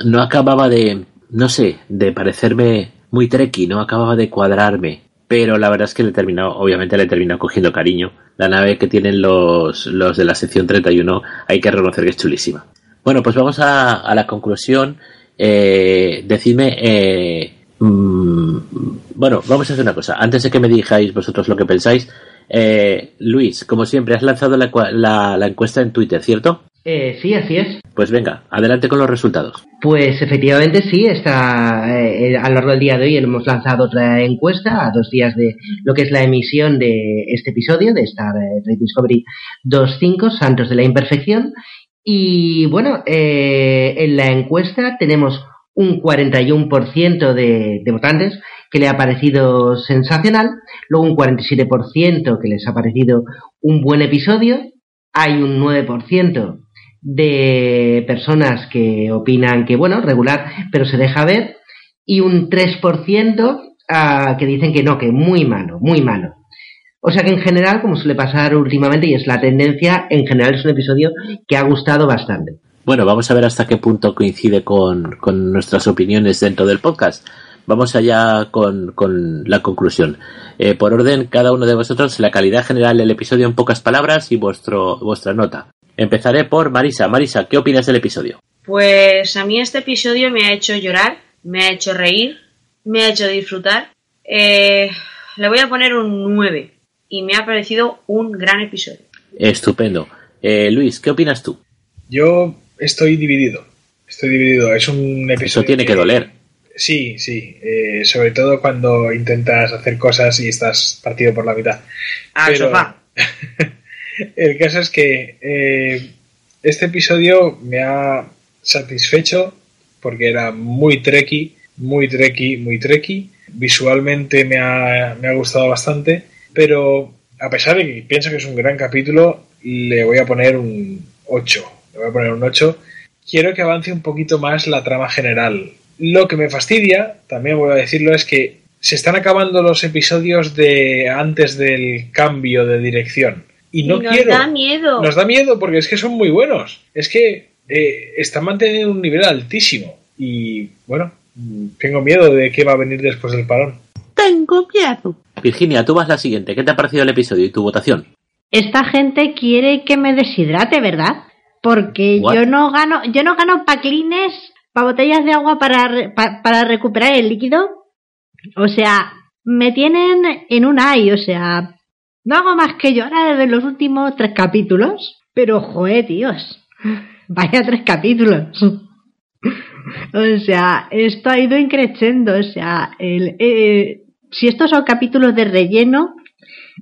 no acababa de, no sé, de parecerme muy treki, no acababa de cuadrarme pero la verdad es que le terminó, obviamente le terminó cogiendo cariño. La nave que tienen los, los de la sección 31 hay que reconocer que es chulísima. Bueno, pues vamos a, a la conclusión. Eh, decidme, eh, mmm, bueno, vamos a hacer una cosa. Antes de que me digáis vosotros lo que pensáis, eh, Luis, como siempre, has lanzado la, la, la encuesta en Twitter, ¿cierto? Eh, sí, así es. Pues venga, adelante con los resultados. Pues efectivamente sí, está eh, a lo largo del día de hoy hemos lanzado otra encuesta a dos días de lo que es la emisión de este episodio de Star Trek Discovery 2.5, Santos de la Imperfección. Y bueno, eh, en la encuesta tenemos un 41% de, de votantes que le ha parecido sensacional, luego un 47% que les ha parecido un buen episodio, hay un 9% de personas que opinan que, bueno, regular, pero se deja ver, y un 3% ah, que dicen que no, que muy malo, muy malo. O sea que en general, como suele pasar últimamente, y es la tendencia, en general es un episodio que ha gustado bastante. Bueno, vamos a ver hasta qué punto coincide con, con nuestras opiniones dentro del podcast. Vamos allá con, con la conclusión. Eh, por orden, cada uno de vosotros, la calidad general del episodio en pocas palabras y vuestro, vuestra nota. Empezaré por Marisa. Marisa, ¿qué opinas del episodio? Pues a mí este episodio me ha hecho llorar, me ha hecho reír, me ha hecho disfrutar. Eh, le voy a poner un 9 y me ha parecido un gran episodio. Estupendo. Eh, Luis, ¿qué opinas tú? Yo estoy dividido. Estoy dividido. Es un episodio. Eso tiene que doler. Sí, sí. eh, sobre todo cuando intentas hacer cosas y estás partido por la mitad. Al Pero- sofá. El caso es que eh, este episodio me ha satisfecho porque era muy treki, muy treki, muy treki. Visualmente me ha, me ha gustado bastante, pero a pesar de que pienso que es un gran capítulo, le voy a poner un 8. Le voy a poner un 8. Quiero que avance un poquito más la trama general. Lo que me fastidia, también voy a decirlo, es que se están acabando los episodios de antes del cambio de dirección. Y no Y nos quiero. da miedo. Nos da miedo porque es que son muy buenos. Es que eh, están manteniendo un nivel altísimo. Y bueno, mm, tengo miedo de qué va a venir después del parón. Tengo miedo. Virginia, tú vas la siguiente. ¿Qué te ha parecido el episodio y tu votación? Esta gente quiere que me deshidrate, ¿verdad? Porque What? yo no gano, yo no gano paclines para botellas de agua pa- para recuperar el líquido. O sea, me tienen en un ay, o sea, no hago más que llorar desde los últimos tres capítulos. Pero, joder, tíos, vaya tres capítulos. O sea, esto ha ido increciendo. O sea, el, eh, si estos son capítulos de relleno,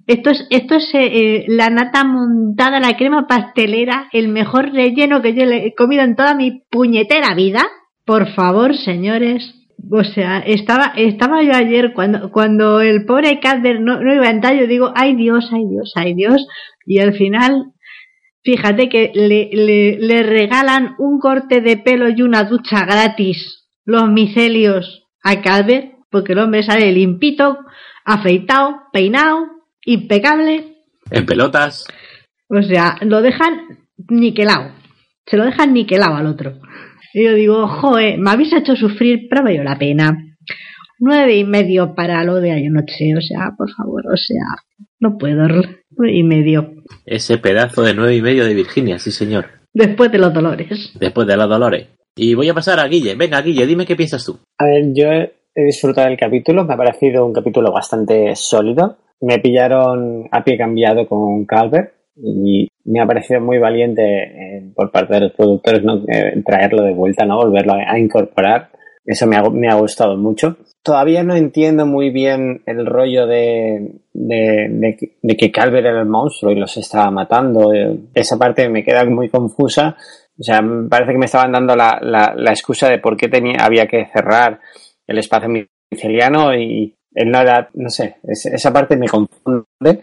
esto es, esto es eh, eh, la nata montada, la crema pastelera, el mejor relleno que yo le he comido en toda mi puñetera vida. Por favor, señores. O sea, estaba, estaba yo ayer cuando, cuando el pobre Cadder no, no iba a entrar, yo digo, ay Dios, ay Dios, ay Dios. Y al final, fíjate que le, le, le regalan un corte de pelo y una ducha gratis, los micelios, a Cadder, porque el hombre sale limpito, afeitado, peinado, impecable. En pelotas. O sea, lo dejan niquelado. Se lo dejan niquelado al otro. Y yo digo, joe, me habéis hecho sufrir, pero valió la pena. Nueve y medio para lo de anoche, o sea, por favor, o sea, no puedo. Nueve y medio. Ese pedazo de nueve y medio de Virginia, sí señor. Después de los dolores. Después de la Dolores. Y voy a pasar a Guille. Venga, Guille, dime qué piensas tú. A ver, yo he he disfrutado del capítulo, me ha parecido un capítulo bastante sólido. Me pillaron a pie cambiado con Calvert y me ha parecido muy valiente eh, por parte de los productores ¿no? Eh, traerlo de vuelta, no volverlo a, a incorporar. Eso me ha, me ha gustado mucho. Todavía no entiendo muy bien el rollo de, de, de de que Calvert era el monstruo y los estaba matando. Eh, Esa parte me queda muy confusa. O sea, parece que me estaban dando la, la, la excusa de por qué tenía, había que cerrar el espacio miceliano y él no era, no sé, es- esa parte me confunde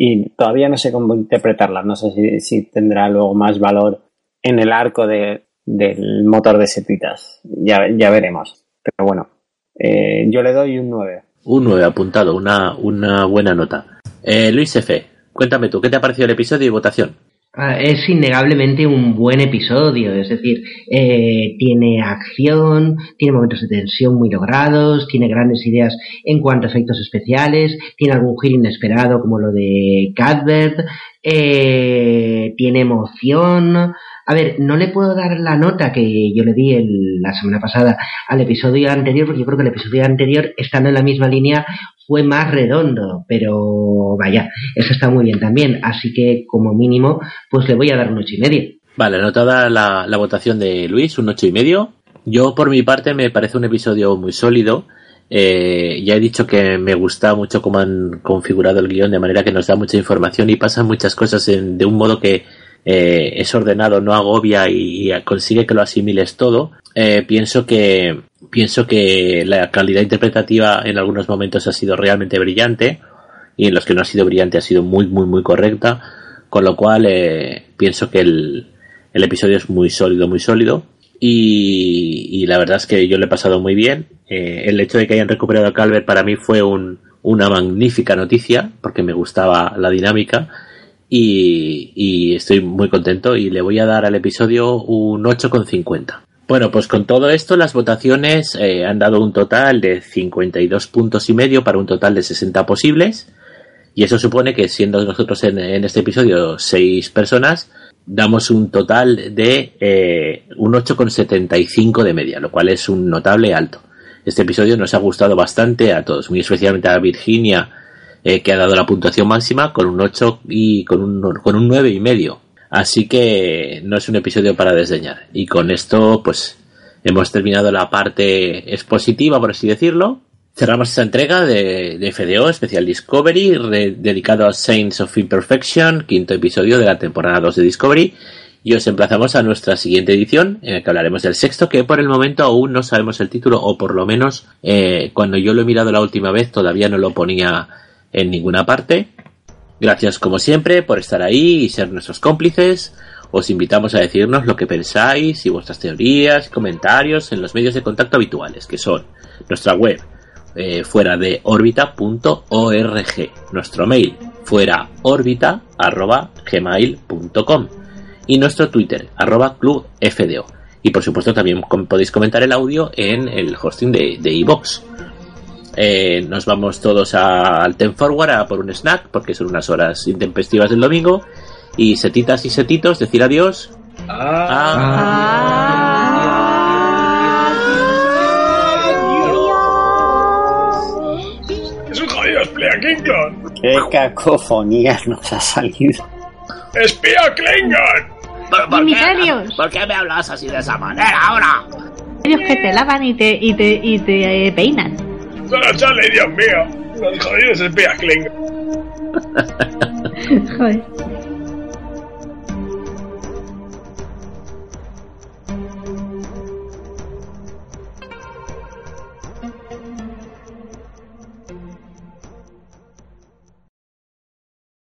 y todavía no sé cómo interpretarla. No sé si, si tendrá luego más valor en el arco de, del motor de setitas. Ya, ya veremos. Pero bueno, eh, yo le doy un 9. Un 9 apuntado, una, una buena nota. Eh, Luis F., cuéntame tú, ¿qué te ha parecido el episodio y votación? Ah, es innegablemente un buen episodio, es decir, eh, tiene acción, tiene momentos de tensión muy logrados, tiene grandes ideas en cuanto a efectos especiales, tiene algún giro inesperado como lo de Cadbert, eh, tiene emoción. A ver, no le puedo dar la nota que yo le di el- la semana pasada al episodio anterior, porque yo creo que el episodio anterior, estando en la misma línea, fue más redondo, pero vaya, eso está muy bien también, así que como mínimo, pues le voy a dar un ocho y medio. Vale, anotada la, votación de Luis, un ocho y medio. Yo, por mi parte, me parece un episodio muy sólido. Eh, ya he dicho que me gusta mucho cómo han configurado el guion, de manera que nos da mucha información y pasan muchas cosas en- de un modo que eh, es ordenado, no agobia y, consigue que lo asimiles todo, eh, pienso que pienso que la calidad interpretativa en algunos momentos ha sido realmente brillante y en los que no ha sido brillante ha sido muy muy muy correcta, con lo cual eh, pienso que el, el episodio es muy sólido, muy sólido y, la verdad es que yo le he pasado muy bien. el hecho de que hayan recuperado a Calvert para mí fue un, una magnífica noticia porque me gustaba la dinámica y, estoy muy contento y le voy a dar al episodio un 8,50. Bueno, pues con todo esto las votaciones eh, han dado un total de 52 puntos y medio para un total de 60 posibles y eso supone que siendo nosotros en, este episodio 6 personas damos un total de eh, un 8,75 de media, lo cual es un notable alto. Este episodio nos ha gustado bastante a todos, muy especialmente a Virginia, eh, que ha dado la puntuación máxima con un 8 y con un, con un 9 y medio. Así que no es un episodio para desdeñar. Y con esto, pues, hemos terminado la parte expositiva, por así decirlo. Cerramos esta entrega de, de FDO, Special Discovery, dedicado a Saints of Imperfection, quinto episodio de la temporada 2 de Discovery y os emplazamos a nuestra siguiente edición en la que hablaremos del sexto que por el momento aún no sabemos el título o por lo menos eh, cuando yo lo he mirado la última vez todavía no lo ponía en ninguna parte. Gracias como siempre por estar ahí y ser nuestros cómplices. Os invitamos a decirnos lo que pensáis y vuestras teorías y comentarios en los medios de contacto habituales que son nuestra web eh, fuera de órbita.org, nuestro mail fuera gmail.com y nuestro Twitter, arroba clubfdo. Y por supuesto también podéis comentar el audio en el hosting de iVox. Eh, nos vamos todos al Ten Forward a por un snack, porque son unas horas intempestivas del domingo. Y setitas y setitos, decir adiós. Es un jodido espía Klingon. Qué cacofonía nos ha salido. ¡Espía Klingon! ¿Por, por, qué, ¿Por qué me hablas así de esa manera ahora? Ellos que te lavan y te, y te, y te eh, peinan. ¡Sara Charlie, Dios mío! Los jodidos espías Klingon. Joder.